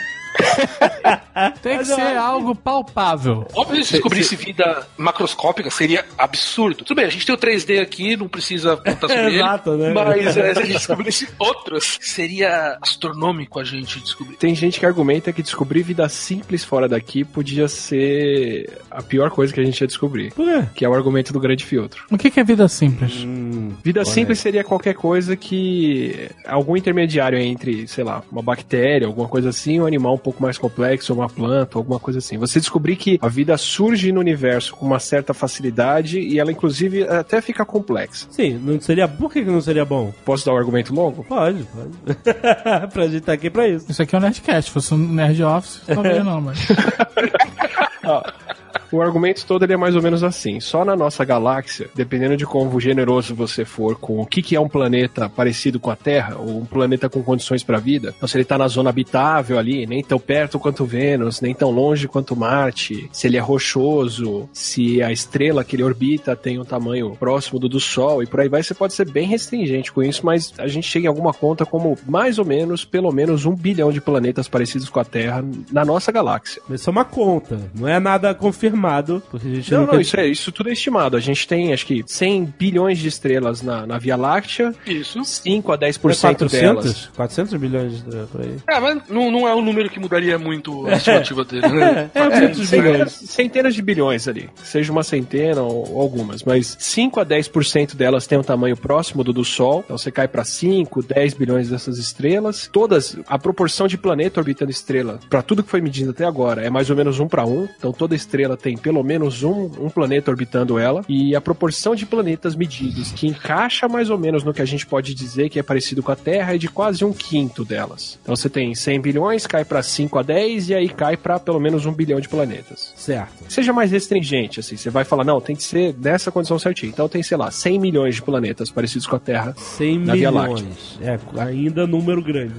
Tem que Mas ser acho- algo palpável. Óbvio, se descobrisse vida macroscópica seria absurdo. Tudo bem, a gente tem o 3D aqui, não precisa contar sobre Exato, ele. né? Mas é, se a gente descobrisse outros, seria astronômico a gente descobrir. Tem gente que argumenta que descobrir vida simples fora daqui podia ser a pior coisa que a gente ia descobrir. Por quê? Que é o argumento do grande filtro. O que que é vida simples? Hum, Vida olha simples seria qualquer coisa que. algum intermediário entre, sei lá, uma bactéria, alguma coisa assim, um animal um pouco mais complexo, uma planta, alguma coisa assim. Você descobrir que a vida surge no universo com uma certa facilidade e ela, inclusive, até fica complexa. Sim, não seria. Por que não seria bom? Posso dar um argumento longo? Pode, pode. pra gente tá aqui pra isso. Isso aqui é um Nerdcast. Se fosse um Nerd Office, talvez não, mas. O argumento todo ele é mais ou menos assim. Só na nossa galáxia, dependendo de quão generoso você for com o que, que é um planeta parecido com a Terra, ou um planeta com condições para vida, então se ele tá na zona habitável ali, nem tão perto quanto Vênus, nem tão longe quanto Marte, se ele é rochoso, se a estrela que ele orbita tem um tamanho próximo do do Sol e por aí vai, você pode ser bem restringente com isso, mas a gente chega em alguma conta como mais ou menos, pelo menos um bilhão de planetas parecidos com a Terra na nossa galáxia. Isso é uma conta, não é nada confirmado. Porque a gente Não, nunca- não, isso, é, isso tudo é estimado. A gente tem, acho que, 100 bilhões de estrelas na, na Via Láctea, Isso. 5 a Não é 10% 400? delas. 400 bilhões de- por aí. É, mas não, não é um número que mudaria muito a estimativa dele, né? É, é É, bilhões. centenas de bilhões ali, seja uma centena ou, ou algumas, mas 5 a 10% delas têm um tamanho próximo do do Sol, então você cai para 5, 10 bilhões dessas estrelas. Todas, a proporção de planeta orbitando estrela, para tudo que foi medido até agora, é mais ou menos 1 para 1, então toda estrela tem pelo menos um, um planeta orbitando ela, e a proporção de planetas medidos, que encaixa mais ou menos no que a gente pode dizer que é parecido com a Terra, é de quase um quinto delas. Então você tem 100 bilhões, cai para 5 a 10, e aí cai para pelo menos um bilhão de planetas Certo. seja mais restringente, assim. Você vai falar, não, tem que ser nessa condição certinha. Então tem, sei lá, 100 milhões de planetas parecidos com a Terra 100 na Via Láctea. milhões. É, ainda número grande.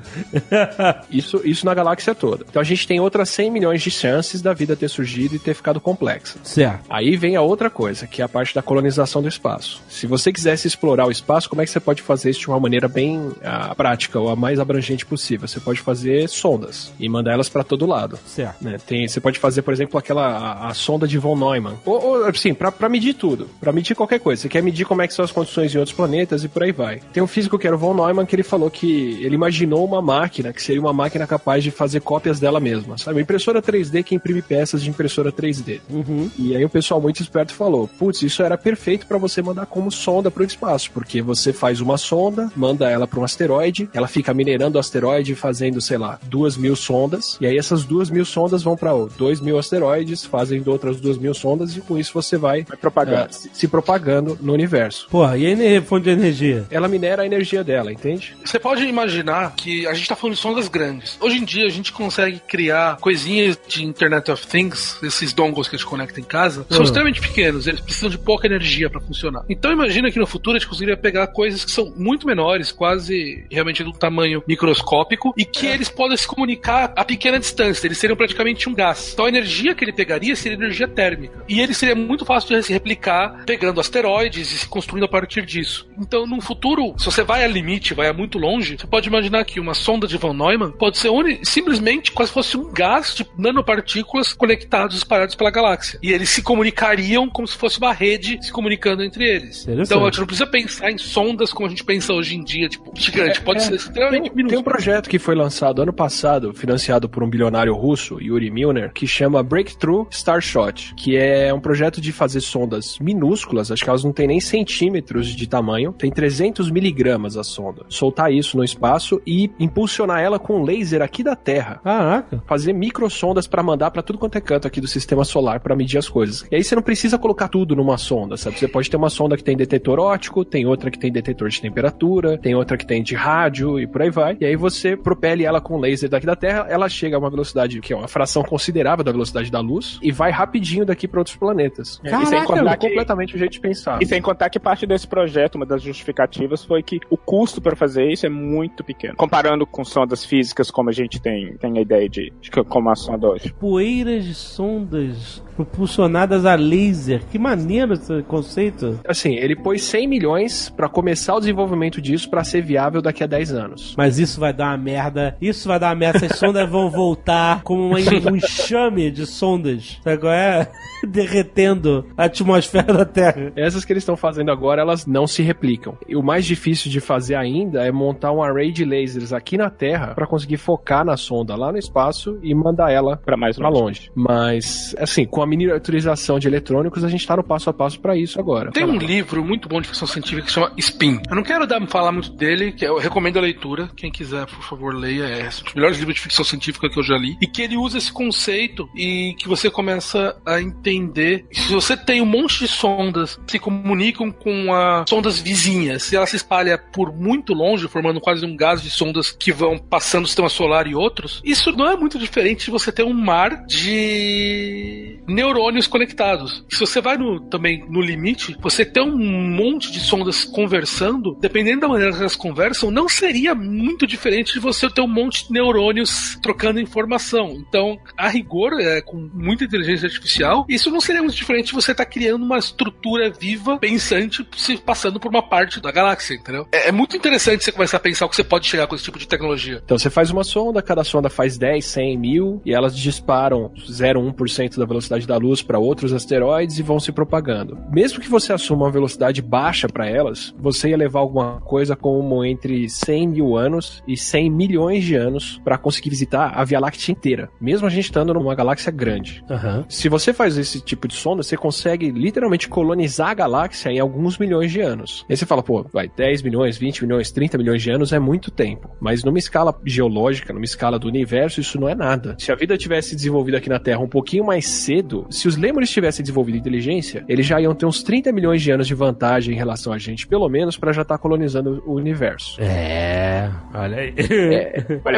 Isso, isso na galáxia toda. Então a gente tem outras 100 milhões de chances da vida ter surgido e ter ficado complexa. certo. Aí vem a outra coisa, que é a parte da colonização do espaço. Se você quisesse explorar o espaço, como é que você pode fazer isso de uma maneira bem ah, prática ou a mais abrangente possível? Você pode fazer sondas e mandar elas para todo lado. Certo. né? Tem, você pode fazer, por exemplo, aquela a, a sonda de von Neumann. Ou, ou assim, pra medir tudo. Pra medir qualquer coisa. Você quer medir como é que são as condições em outros planetas e por aí vai. Tem um físico que era o von Neumann que ele falou que ele imaginou uma máquina que seria uma máquina capaz de fazer cópias dela mesma. Sabe? Uma impressora 3D que imprime peças de impressora 3D. Uhum. E aí o pessoal muito esperto falou: putz, isso era perfeito pra você mandar como sonda pro espaço, porque você faz uma sonda, manda ela pra um asteroide, ela fica minerando o asteroide, fazendo, sei lá, duas mil sondas, e aí essas duas mil sondas vão pra dois mil asteroides, fazem outras duas mil sondas, e com isso você vai, Vai propagando. ah, se se propagando no universo. Porra, e a fonte de energia? Ela minera a energia dela, entende? Você pode imaginar que a gente tá falando de sondas grandes. Hoje em dia a gente consegue criar coisinhas de Internet of Things, esses dongles que a gente conecta em casa são Hum. extremamente pequenos, eles precisam de pouca energia para funcionar. Então imagina que no futuro a gente conseguiria pegar coisas que são muito menores, quase realmente do tamanho microscópico, e que eles podem se comunicar a pequena distância, eles seriam praticamente um gás. Então a energia que ele pegaria seria energia térmica. E ele seria muito fácil de se replicar pegando asteroides e se construindo a partir disso. Então, num futuro, se você vai ao limite, vai a muito longe, você pode imaginar que uma sonda de von Neumann pode ser simplesmente quase fosse um gás de nanopartículas conectados, espalhados pela galáxia. E eles se comunicariam como se fosse uma rede se comunicando entre eles. Então, a gente não precisa pensar em sondas como a gente pensa hoje em dia, tipo, gigante. Pode É, ser extremamente Tem, tem um projeto que foi lançado ano passado, financiado por um bilionário russo, Yuri Milner, que chama Breakthrough Starshot, que é um projeto de fazer sondas minúsculas, acho que elas não têm nem centímetros de tamanho, tem 300 miligramas a sonda. Soltar isso no espaço e impulsionar ela com um laser aqui da Terra. Caraca. Fazer microsondas para mandar para tudo quanto é canto aqui do sistema solar para medir as coisas. E aí você não precisa colocar tudo numa sonda, sabe? Você pode ter uma sonda que tem detetor óptico, tem outra que tem detetor de temperatura, tem outra que tem de rádio e por aí vai. E aí você propele ela com laser daqui da Terra, ela chega a uma velocidade que é uma fração considerável da velocidade da luz e vai rapidinho daqui para outros planetas. É, e sem Caraca, contar que- completamente o jeito de pensar. E sem contar que parte desse projeto, uma das justificativas, foi que o custo para fazer isso é muito pequeno. Comparando com sondas físicas, como a gente tem, tem a ideia de, de como a sonda hoje. Poeiras de sondas propulsionadas a laser. Que maneiro esse conceito. Assim, ele pôs 100 milhões para começar o desenvolvimento disso para ser viável daqui a 10 anos. Mas isso vai dar uma merda. Isso vai dar uma merda. Essas sondas vão voltar como uma- um enxame de sondas. Sabe qual é? Derretendo a atmosfera da Terra. Essas que eles estão fazendo agora, elas não se replicam. E o mais difícil de fazer ainda é montar um array de lasers aqui na Terra para conseguir focar na sonda lá no espaço e mandar ela Para mais para longe. longe. Mas, assim, com a miniaturização de eletrônicos, a gente tá no passo a passo para isso agora. Tem um livro muito bom de ficção científica que se chama Spin. Eu não quero dar, falar muito dele, que eu recomendo a leitura. Quem quiser, por favor, leia. É um dos melhores livros de ficção científica que eu já li. E que ele usa esse conceito e que você começa a entender. Se você tem um monte de sondas que se comunicam com as sondas vizinhas, se ela se espalha por muito longe, formando quase um gás de sondas que vão passando o sistema solar e outros, isso não é muito diferente de você ter um mar de neurônios conectados. Se você vai no, também no limite, você ter um monte de sondas conversando, dependendo da maneira que elas conversam, não seria muito diferente de você ter um monte de neurônios trocando informação. Então, a rigor, é, com muita inteligência artificial, isso não seria muito diferente de você estar criando uma estrutura viva, pensante, se passando por uma parte da galáxia, entendeu? É, é muito interessante você começar a pensar o que você pode chegar com esse tipo de tecnologia. Então você faz uma sonda, cada sonda faz 10, 100 mil, e elas disparam 0,1% da velocidade da luz para outros asteroides e vão se propagando. Mesmo que você assuma uma velocidade baixa para elas, você ia levar alguma coisa como entre 100 mil anos e 100 milhões de anos para conseguir visitar a Via Láctea inteira, mesmo a gente estando numa galáxia grande. Aham. Se você faz esse tipo de sonda, você consegue literalmente colonizar a galáxia em alguns milhões de anos. Aí você fala, pô, vai 10 milhões, 20 milhões, 30 milhões de anos é muito tempo. Mas numa escala geológica, numa escala do universo, isso não é nada. Se a vida tivesse desenvolvido aqui na Terra um pouquinho mais cedo, se os lêmures tivessem desenvolvido inteligência, eles já iam ter uns 30 milhões de anos de vantagem em relação a gente, pelo menos para já estar colonizando o universo. É, olha aí.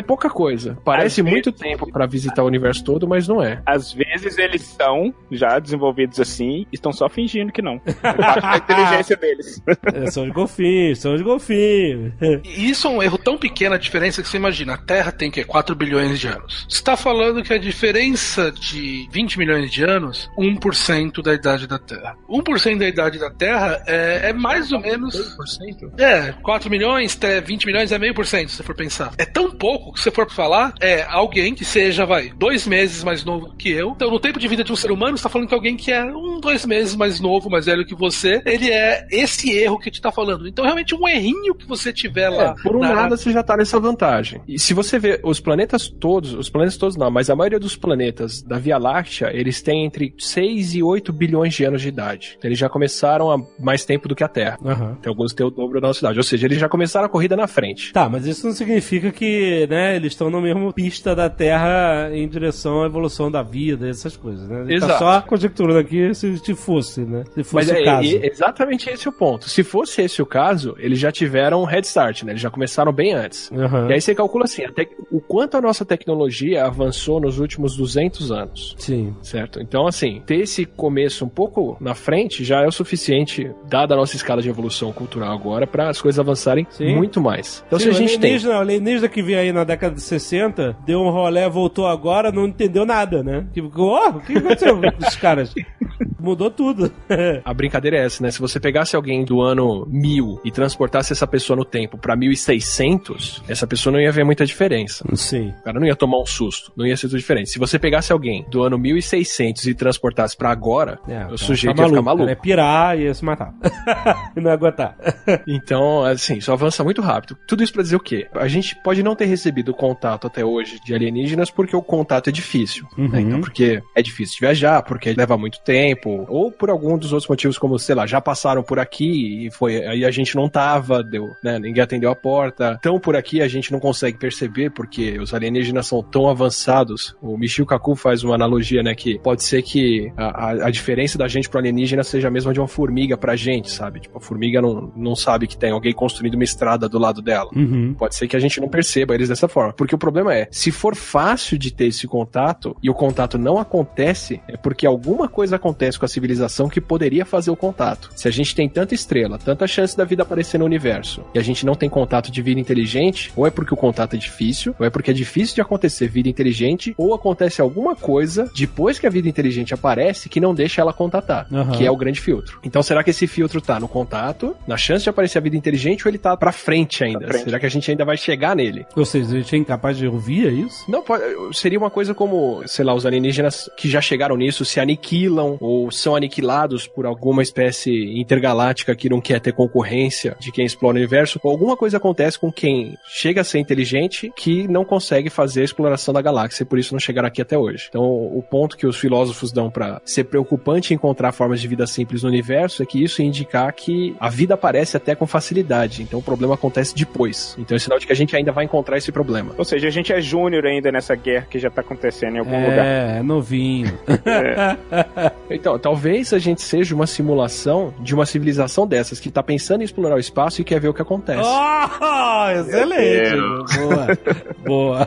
É pouca coisa. Parece Às muito tempo para visitar o universo todo, mas não é. Às vezes eles são já desenvolvidos assim e estão só fingindo que não. É parte da inteligência deles. É, são os golfinhos, são os golfinhos. E isso é um erro tão pequeno a diferença que você imagina. A Terra tem que 4 bilhões de anos. Você está falando que a diferença de 20 milhões de anos, 1% da idade da Terra. 1% da idade da Terra é, é mais ou menos. 1%? É, 4 milhões, até 20 milhões é meio por cento, se você for pensar. É tão pouco que se você for falar, é alguém que seja, vai, dois meses mais novo que eu. Então, no tempo de vida de um ser humano, você tá falando que alguém que é um, dois meses mais novo, mais velho que você, ele é esse erro que te tá falando. Então, realmente, um errinho que você tiver lá. É, por um na- nada você já tá nessa vantagem. E se você ver os planetas todos, os planetas todos não, mas a maioria dos planetas da Via Láctea, eles têm entre 6 e 8 bilhões de anos de idade. Eles já começaram há mais tempo do que a Terra. Aham. Tem alguns que têm o dobro da nossa idade. Ou seja, eles já começaram a corrida na frente. Tá, mas isso não significa que, né, eles estão na mesma pista da Terra em direção à evolução da vida, essas coisas, né? Ele tá Exato. só conjecturando aqui se, se fosse, né? Se fosse Mas o é, caso. é exatamente esse o ponto. Se fosse esse o caso, eles já tiveram um head start, né? Eles já começaram bem antes. Aham. E aí você calcula assim, até o quanto a nossa tecnologia avançou nos últimos 200 anos. Sim. certo? Então, assim, ter esse começo um pouco na frente já é o suficiente, dada a nossa escala de evolução cultural agora, para as coisas avançarem Sim. muito mais. Então, Sim, se a gente tem. o alienígena que veio aí na década de 60, deu um rolé, voltou agora, não entendeu nada, né? Tipo, oh, o que aconteceu com os caras? Mudou tudo. A brincadeira é essa, né? Se você pegasse alguém do ano 1000 e transportasse essa pessoa no tempo pra 1600, essa pessoa não ia ver muita diferença. Sim. O cara não ia tomar um susto, não ia ser tudo diferente. Se você pegasse alguém do ano 1600 e transportasse pra agora, É, o sujeito tá ia ficar maluco. ia pirar e ia se matar. e não ia aguentar. Então, assim, isso avança muito rápido. Tudo isso pra dizer o quê? A gente pode não ter recebido contato até hoje de alienígenas porque o contato é difícil. né? Uhum. Então, porque é difícil de viajar, porque leva muito tempo, ou por algum dos outros motivos, como, sei lá, já passaram por aqui e foi aí a gente não tava, deu, né? Ninguém atendeu a porta. Então, por aqui a gente não consegue perceber porque os alienígenas são tão avançados. O Michio Kaku faz uma analogia, né? Que pode ser que a, a- a diferença da gente pro alienígena seja a mesma de uma formiga pra gente, sabe? Tipo, a formiga não, não sabe que tem alguém construindo uma estrada do lado dela. Uhum. Pode ser que a gente não perceba eles dessa forma. Porque o problema é, se for fácil de ter esse contato e o contato não acontece, é porque alguma coisa acontece com a civilização que poderia fazer o contato. Se a gente tem tanta estrela, tanta chance da vida aparecer no universo, e a gente não tem contato de vida inteligente, ou é porque o contato é difícil, ou é porque é difícil de acontecer vida inteligente, ou acontece alguma coisa depois que a vida inteligente aparece que não deixa ela contatar, Aham. que é o grande filtro. Então será que esse filtro tá no contato, na chance de aparecer a vida inteligente, ou ele tá pra frente ainda? Pra frente. Será que a gente ainda vai chegar nele? Ou seja, a gente é incapaz de ouvir, é isso? Não, pode, seria uma coisa como, sei lá, os alienígenas que já chegaram nisso se aniquilam ou são aniquilados por alguma espécie intergaláctica que não quer ter concorrência de quem explora o universo, ou alguma coisa acontece com quem chega a ser inteligente que não consegue fazer a exploração da galáxia e por isso não chegaram aqui até hoje. Então, o ponto que os filósofos dão pra ser preocupante encontrar formas de vida simples no universo é que isso indicar que a vida aparece até com facilidade. Então, o problema acontece depois. Então, é sinal de que a gente ainda vai encontrar esse problema. Ou seja, a gente é júnior ainda nessa guerra que já tá acontecendo em algum lugar. É, é novinho. Então, talvez a gente seja uma simulação de uma civilização dessas que tá pensando em explorar o espaço e quer ver o que acontece. Oh, excelente. Boa. Boa.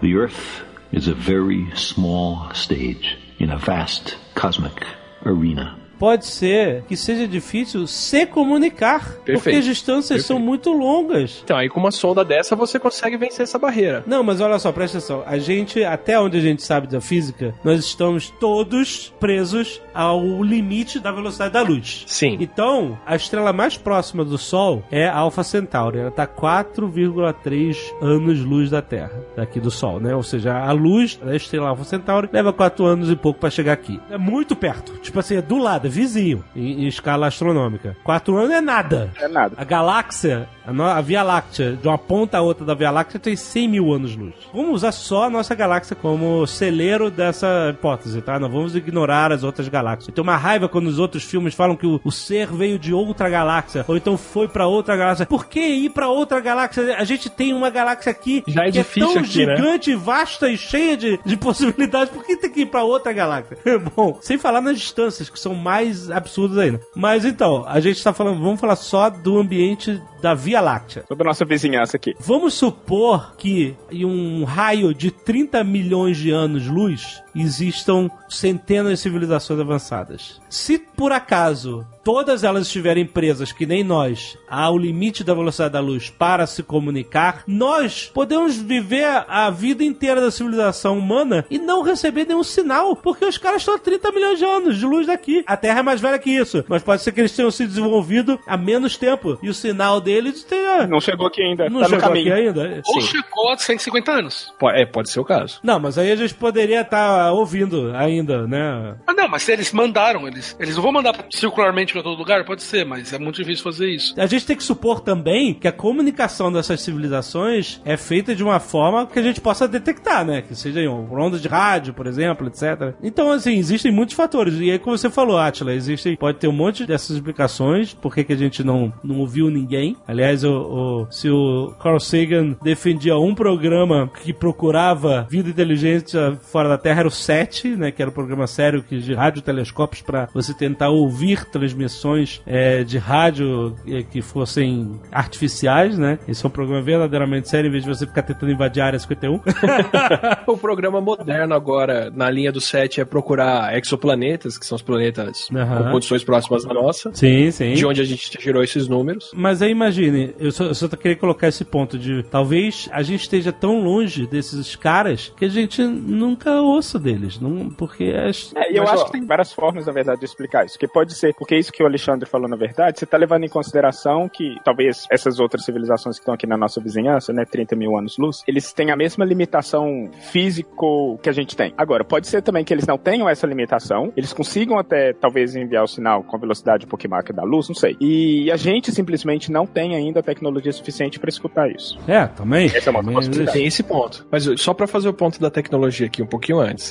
The Earth is a very small stage in a vast cosmic arena. Pode ser que seja difícil se comunicar, porque Perfeito. as distâncias são muito longas. Então, aí com uma sonda dessa você consegue vencer essa barreira. Não, mas olha só, presta atenção. A gente, até onde a gente sabe da física, nós estamos todos presos ao limite da velocidade da luz. Sim. Então, a estrela mais próxima do Sol é a Alpha Centauri. Ela está 4,3 anos-luz da Terra, daqui do Sol, né? Ou seja, a luz da estrela Alpha Centauri leva 4 anos e pouco para chegar aqui. É muito perto. Tipo assim, é do lado, vizinho, em, em escala astronômica. 4 anos é nada. É nada. A galáxia, a, no- a Via Láctea, de uma ponta a outra da Via Láctea, tem 100 mil anos-luz. Vamos usar só a nossa galáxia como celeiro dessa hipótese, tá? Não vamos ignorar as outras galáxias. Eu tenho uma raiva quando os outros filmes falam que o, o ser veio de outra galáxia, ou então foi pra outra galáxia. Por que ir pra outra galáxia? A gente tem uma galáxia aqui Já é que é tão aqui, né? gigante, vasta e cheia de, de possibilidades. Por que tem que ir pra outra galáxia? Bom, sem falar nas distâncias, que são mais absurdas ainda. Mas então, a gente tá falando, vamos falar só do ambiente da Via Láctea. Sobre a nossa vizinhança aqui. Vamos supor que em um raio de 30 milhões de anos-luz existam centenas de civilizações avançadas. Se por acaso todas elas estiverem presas, que nem nós, ao limite da velocidade da luz para se comunicar, nós podemos viver a vida inteira da civilização humana e não receber nenhum sinal, porque os caras estão a 30 milhões de anos de luz daqui. A Terra é mais velha que isso, mas pode ser que eles tenham se desenvolvido há menos tempo e o sinal deles tenha. Não chegou aqui ainda. Não tá no chegou caminho. aqui ainda? Ou Sim. chegou a 150 anos. É, pode ser o caso. Não, mas aí a gente poderia estar ouvindo ainda, né? Ah, não, mas eles mandaram, eles, eles não vão mandar circularmente pra todo lugar? Pode ser, mas é muito difícil fazer isso. A gente tem que supor também que a comunicação dessas civilizações é feita de uma forma que a gente possa detectar, né? Que seja em onda de rádio, por exemplo, etc. Então, assim, existem muitos fatores. E aí, como você falou, Atila, existem, pode ter um monte dessas explicações, por que que a gente não, não ouviu ninguém. Aliás, o, o- se o Carl Sagan defendia um programa que procurava vida inteligente fora da Terra, era o SET, né? Que era um programa sério que já radiotelescópios para você tentar ouvir transmissões é, de rádio é, que fossem artificiais, né? Esse é um programa verdadeiramente sério, em vez de você ficar tentando invadir a área 51. o programa moderno agora, na linha do 7, é procurar exoplanetas, que são os planetas Aham. com condições próximas da nossa. sim, sim. De onde a gente gerou esses números. Mas aí imagine, eu só, eu só queria colocar esse ponto de talvez a gente esteja tão longe desses caras que a gente nunca ouça deles, não, porque é, É, eu Mas, acho ó, que tem várias formas, na verdade, de explicar isso. Que pode ser, porque isso que o Alexandre falou, na verdade, você tá levando em consideração que talvez essas outras civilizações que estão aqui na nossa vizinhança, né, 30 mil anos-luz, eles têm a mesma limitação físico que a gente tem. Agora, pode ser também que eles não tenham essa limitação, eles consigam até, talvez, enviar o sinal com a velocidade um pouquinho maior que a da luz, não sei. E a gente simplesmente não tem ainda tecnologia suficiente para escutar isso. é, também. Essa é uma Também possibilidade. Tem esse ponto. Mas só pra fazer o ponto da tecnologia aqui um pouquinho antes.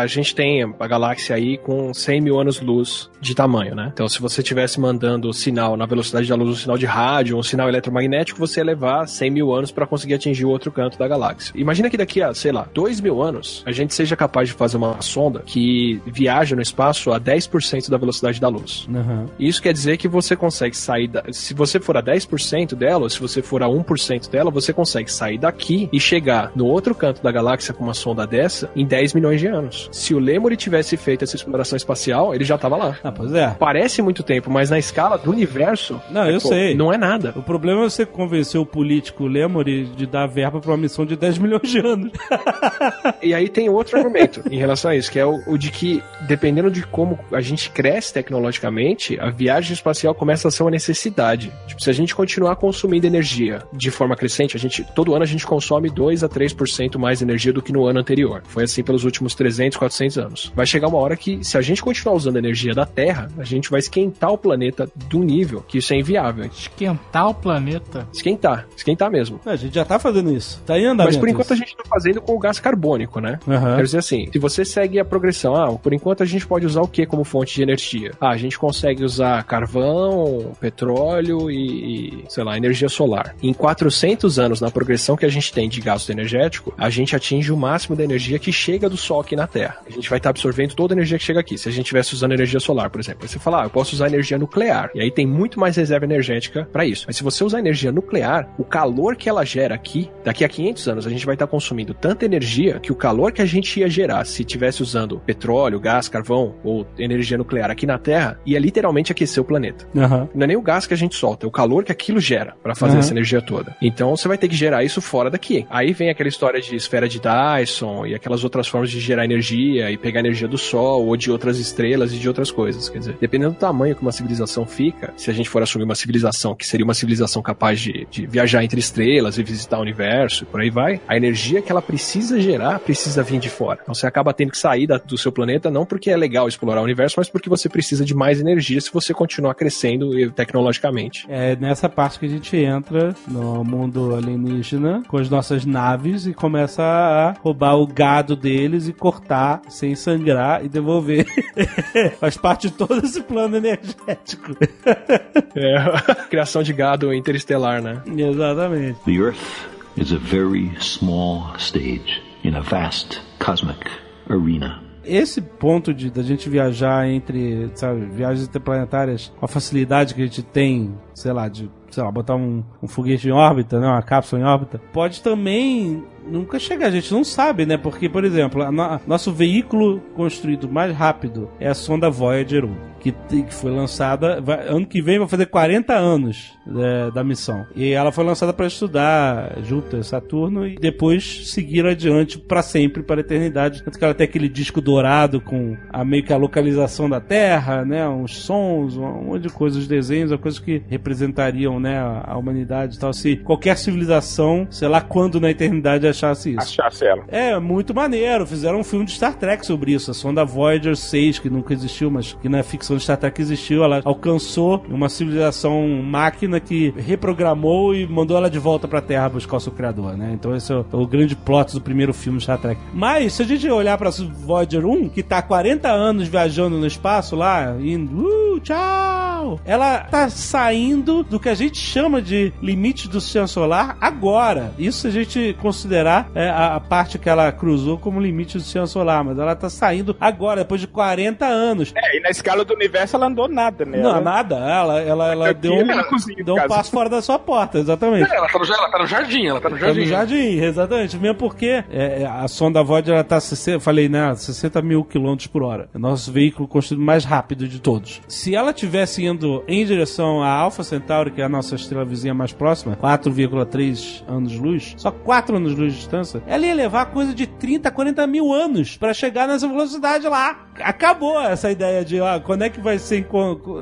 A gente tem a galáxia aí com 100 mil anos-luz de tamanho, né? Então, se você estivesse mandando sinal na velocidade da luz, um sinal de rádio, um sinal eletromagnético, você ia levar 100 mil anos pra conseguir atingir o outro canto da galáxia. Imagina que daqui a, sei lá, 2 mil anos, a gente seja capaz de fazer uma sonda que viaja no espaço a 10% da velocidade da luz. Aham. Isso quer dizer que você consegue sair da... Se você for a 10% dela, ou se você for a 1% dela, você consegue sair daqui e chegar no outro canto da galáxia com uma sonda dessa em 10 milhões de anos. Se o Lemur tivesse feito essa exploração espacial, ele já tava lá. Ah, pois é. Parece muito tempo, mas na escala do universo, Não, eu pô, sei. não é nada. O problema é você convencer o político Lemuri de dar verba pra uma missão de 10 milhões de anos. E aí tem outro argumento em relação a isso, que é o, o de que, dependendo de como a gente cresce tecnologicamente, a viagem espacial começa a ser uma necessidade. Tipo, se a gente continuar consumindo energia de forma crescente, a gente, todo ano a gente consome 2 a 3% mais energia do que no ano anterior. Foi assim pelos últimos 300, 400 anos. Vai chegar uma hora que, se a gente continuar usando a energia da Terra, a gente vai esquentar o planeta um nível que isso é inviável. Esquentar o planeta. Esquentar, esquentar mesmo. A gente já tá fazendo isso. Tá em andamento. Mas por enquanto a isso. gente tá fazendo com o gás carbônico, né? Aham. Quer dizer assim, se você segue a progressão, ah, por enquanto a gente pode usar o que como fonte de energia? Ah, a gente consegue usar carvão, petróleo e, e, sei lá, energia solar. Em 400 anos, na progressão que a gente tem de gasto energético, a gente atinge o máximo da energia que chega do Sol aqui na Terra. A gente vai estar absorvendo toda a energia que chega aqui. Se a gente estivesse usando energia solar, por exemplo, aí você fala, ah, eu posso usar energia nuclear. E aí tem muito mais reserva energética para isso. Mas se você usar energia nuclear, o calor que ela gera aqui, daqui a 500 anos, a gente vai estar consumindo tanta energia que o calor que a gente ia gerar se tivesse usando petróleo, gás, carvão ou energia nuclear aqui na Terra, ia literalmente aquecer o planeta. Aham. Não é nem o gás que a gente solta, é o calor que aquilo gera para fazer Uhum. essa energia toda. Então você vai ter que gerar isso fora daqui. Aí vem aquela história de esfera de Dyson e aquelas outras formas de gerar energia e pegar energia do Sol ou de outras estrelas e de outras coisas. Quer dizer, dependendo do tamanho que uma civilização fica, se a gente for assumir uma civilização que seria uma civilização capaz de, de viajar entre estrelas e visitar o universo, por aí vai, a energia que ela precisa gerar precisa vir de fora. Então você acaba tendo que sair da- do seu planeta não porque é legal explorar o universo, mas porque você precisa de mais energia se você continuar crescendo tecnologicamente. É nessa parte que a gente entra no mundo alienígena com as nossas naves e começa a roubar o gado deles e cortar sem sangrar e devolver. Faz parte de todo esse plano energético. É, criação de gado interestelar, né? Exatamente. The Earth is a very small stage in a vast cosmic arena. Esse ponto de da gente viajar entre, sabe, viagens interplanetárias com a facilidade que a gente tem, sei lá, de, sei lá, botar um, um foguete em órbita, né, uma cápsula em órbita, pode também nunca chegar, a gente não sabe, né? Porque, por exemplo, no- nosso veículo construído mais rápido é a sonda Voyager 1, que, foi lançada, ano que vem vai fazer 40 anos é, da missão. E ela foi lançada para estudar Júpiter, Saturno e depois seguir adiante para sempre, para a eternidade. Tanto que ela tem aquele disco dourado com a meio que a localização da Terra, né? Uns sons, um monte de coisas, desenhos, coisas que representariam, né, a humanidade e tal. Se qualquer civilização, sei lá quando na eternidade achasse isso. Achasse ela. É, muito maneiro. Fizeram um filme de Star Trek sobre isso. A sonda Voyager 6, que nunca existiu, mas que é ficção quando Star Trek existiu, ela alcançou uma civilização máquina que reprogramou e mandou ela de volta pra Terra buscar o seu criador, né? Então esse é o, o grande plot do primeiro filme de Star Trek. Mas, se a gente olhar pra Voyager 1, que tá há 40 anos viajando no espaço lá, indo, uh, tchau! Ela tá saindo do que a gente chama de limite do sistema solar agora. Isso se a gente considerar é, a, a parte que ela cruzou como limite do sistema solar, mas ela tá saindo agora, depois de 40 anos. É, e na escala do universo ela andou nada, né? Não, Ela- nada. Ela, ela, ela deu um, cozinha, deu um no caso. passo fora da sua porta, exatamente. É, ela, tá no, ela tá no jardim, ela tá no Tá jardim. no jardim, exatamente. Mesmo porque é, é, a sonda Voyager ela tá, 60, eu falei, né, 60 mil quilômetros por hora. É o nosso veículo construído mais rápido de todos. Se ela tivesse indo em direção a Alpha Centauri, que é a nossa estrela vizinha mais próxima, 4,3 anos-luz, só 4 anos-luz de distância, ela ia levar coisa de 30, 40 mil anos pra chegar nessa velocidade lá. Acabou essa ideia de, ah, quando é que vai ser,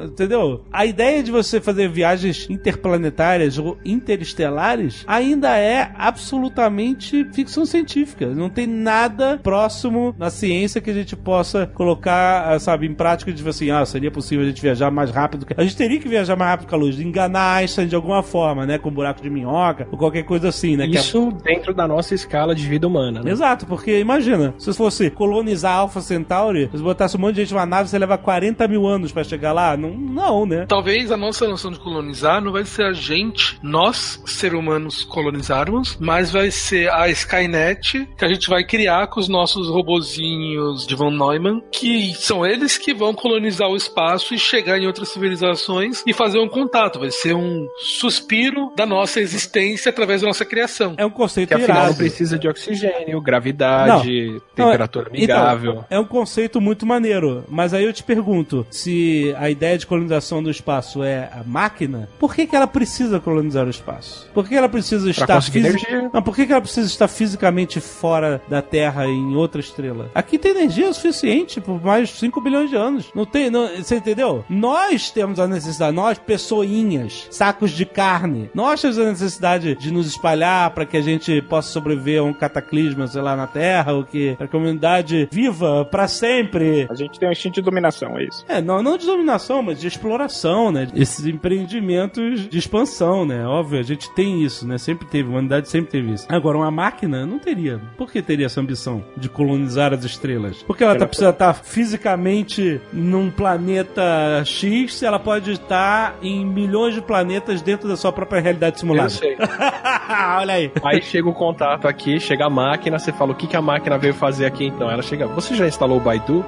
entendeu? A ideia de você fazer viagens interplanetárias ou interestelares ainda é absolutamente ficção científica. Não tem nada próximo na ciência que a gente possa colocar, ah, sabe, em prática de assim, ah, seria possível a gente viajar mais rápido. que- A gente teria que viajar mais rápido que a luz, enganar Einstein de alguma forma, né, com um buraco de minhoca ou qualquer coisa assim, né? que é- Isso dentro da nossa escala de vida humana, né? Exato, porque imagina, se fosse colonizar Alpha Centauri, botasse um monte de gente numa nave, você leva 40 mil anos pra chegar lá? Não, não né? Talvez a nossa noção de colonizar não vai ser a gente, nós, ser humanos, colonizarmos, mas vai ser a Skynet que a gente vai criar com os nossos robozinhos de Von Neumann, que são eles que vão colonizar o espaço e chegar em outras civilizações e fazer um contato. Vai ser um suspiro da nossa existência através da nossa criação. É um conceito Que afinal irado. precisa de oxigênio, gravidade, temperatura Não, então, amigável. é um conceito muito maneiro. Mas aí eu te pergunto: se a ideia de colonização do espaço é a máquina, por que, que ela precisa colonizar o espaço? Por que ela precisa estar fisi-. Não, por que, que ela precisa estar fisicamente fora da Terra em outra estrela? Aqui tem energia suficiente por mais 5 bilhões de anos. Não tem, não, você entendeu? Nós temos a necessidade, nós, pessoinhas, sacos de carne, nós temos a necessidade de nos espalhar para que a gente possa sobreviver a um cataclisma, sei lá, na Terra, ou que a comunidade viva para sempre. A gente tem um instinto de dominação, é isso. É, não, não de dominação, mas de exploração, né? Esses empreendimentos de expansão, né? Óbvio, a gente tem isso, né? Sempre teve, a humanidade sempre teve isso. Agora, uma máquina não teria. Por que teria essa ambição de colonizar as estrelas? Porque ela tá, precisa estar fisicamente num planeta X, se ela pode estar em milhões de planetas dentro da sua própria realidade simulada. Eu sei. Olha aí. Aí chega o contato aqui, chega a máquina, você fala o que, que a máquina veio fazer aqui então. Ela chega, você já instalou o Baidu?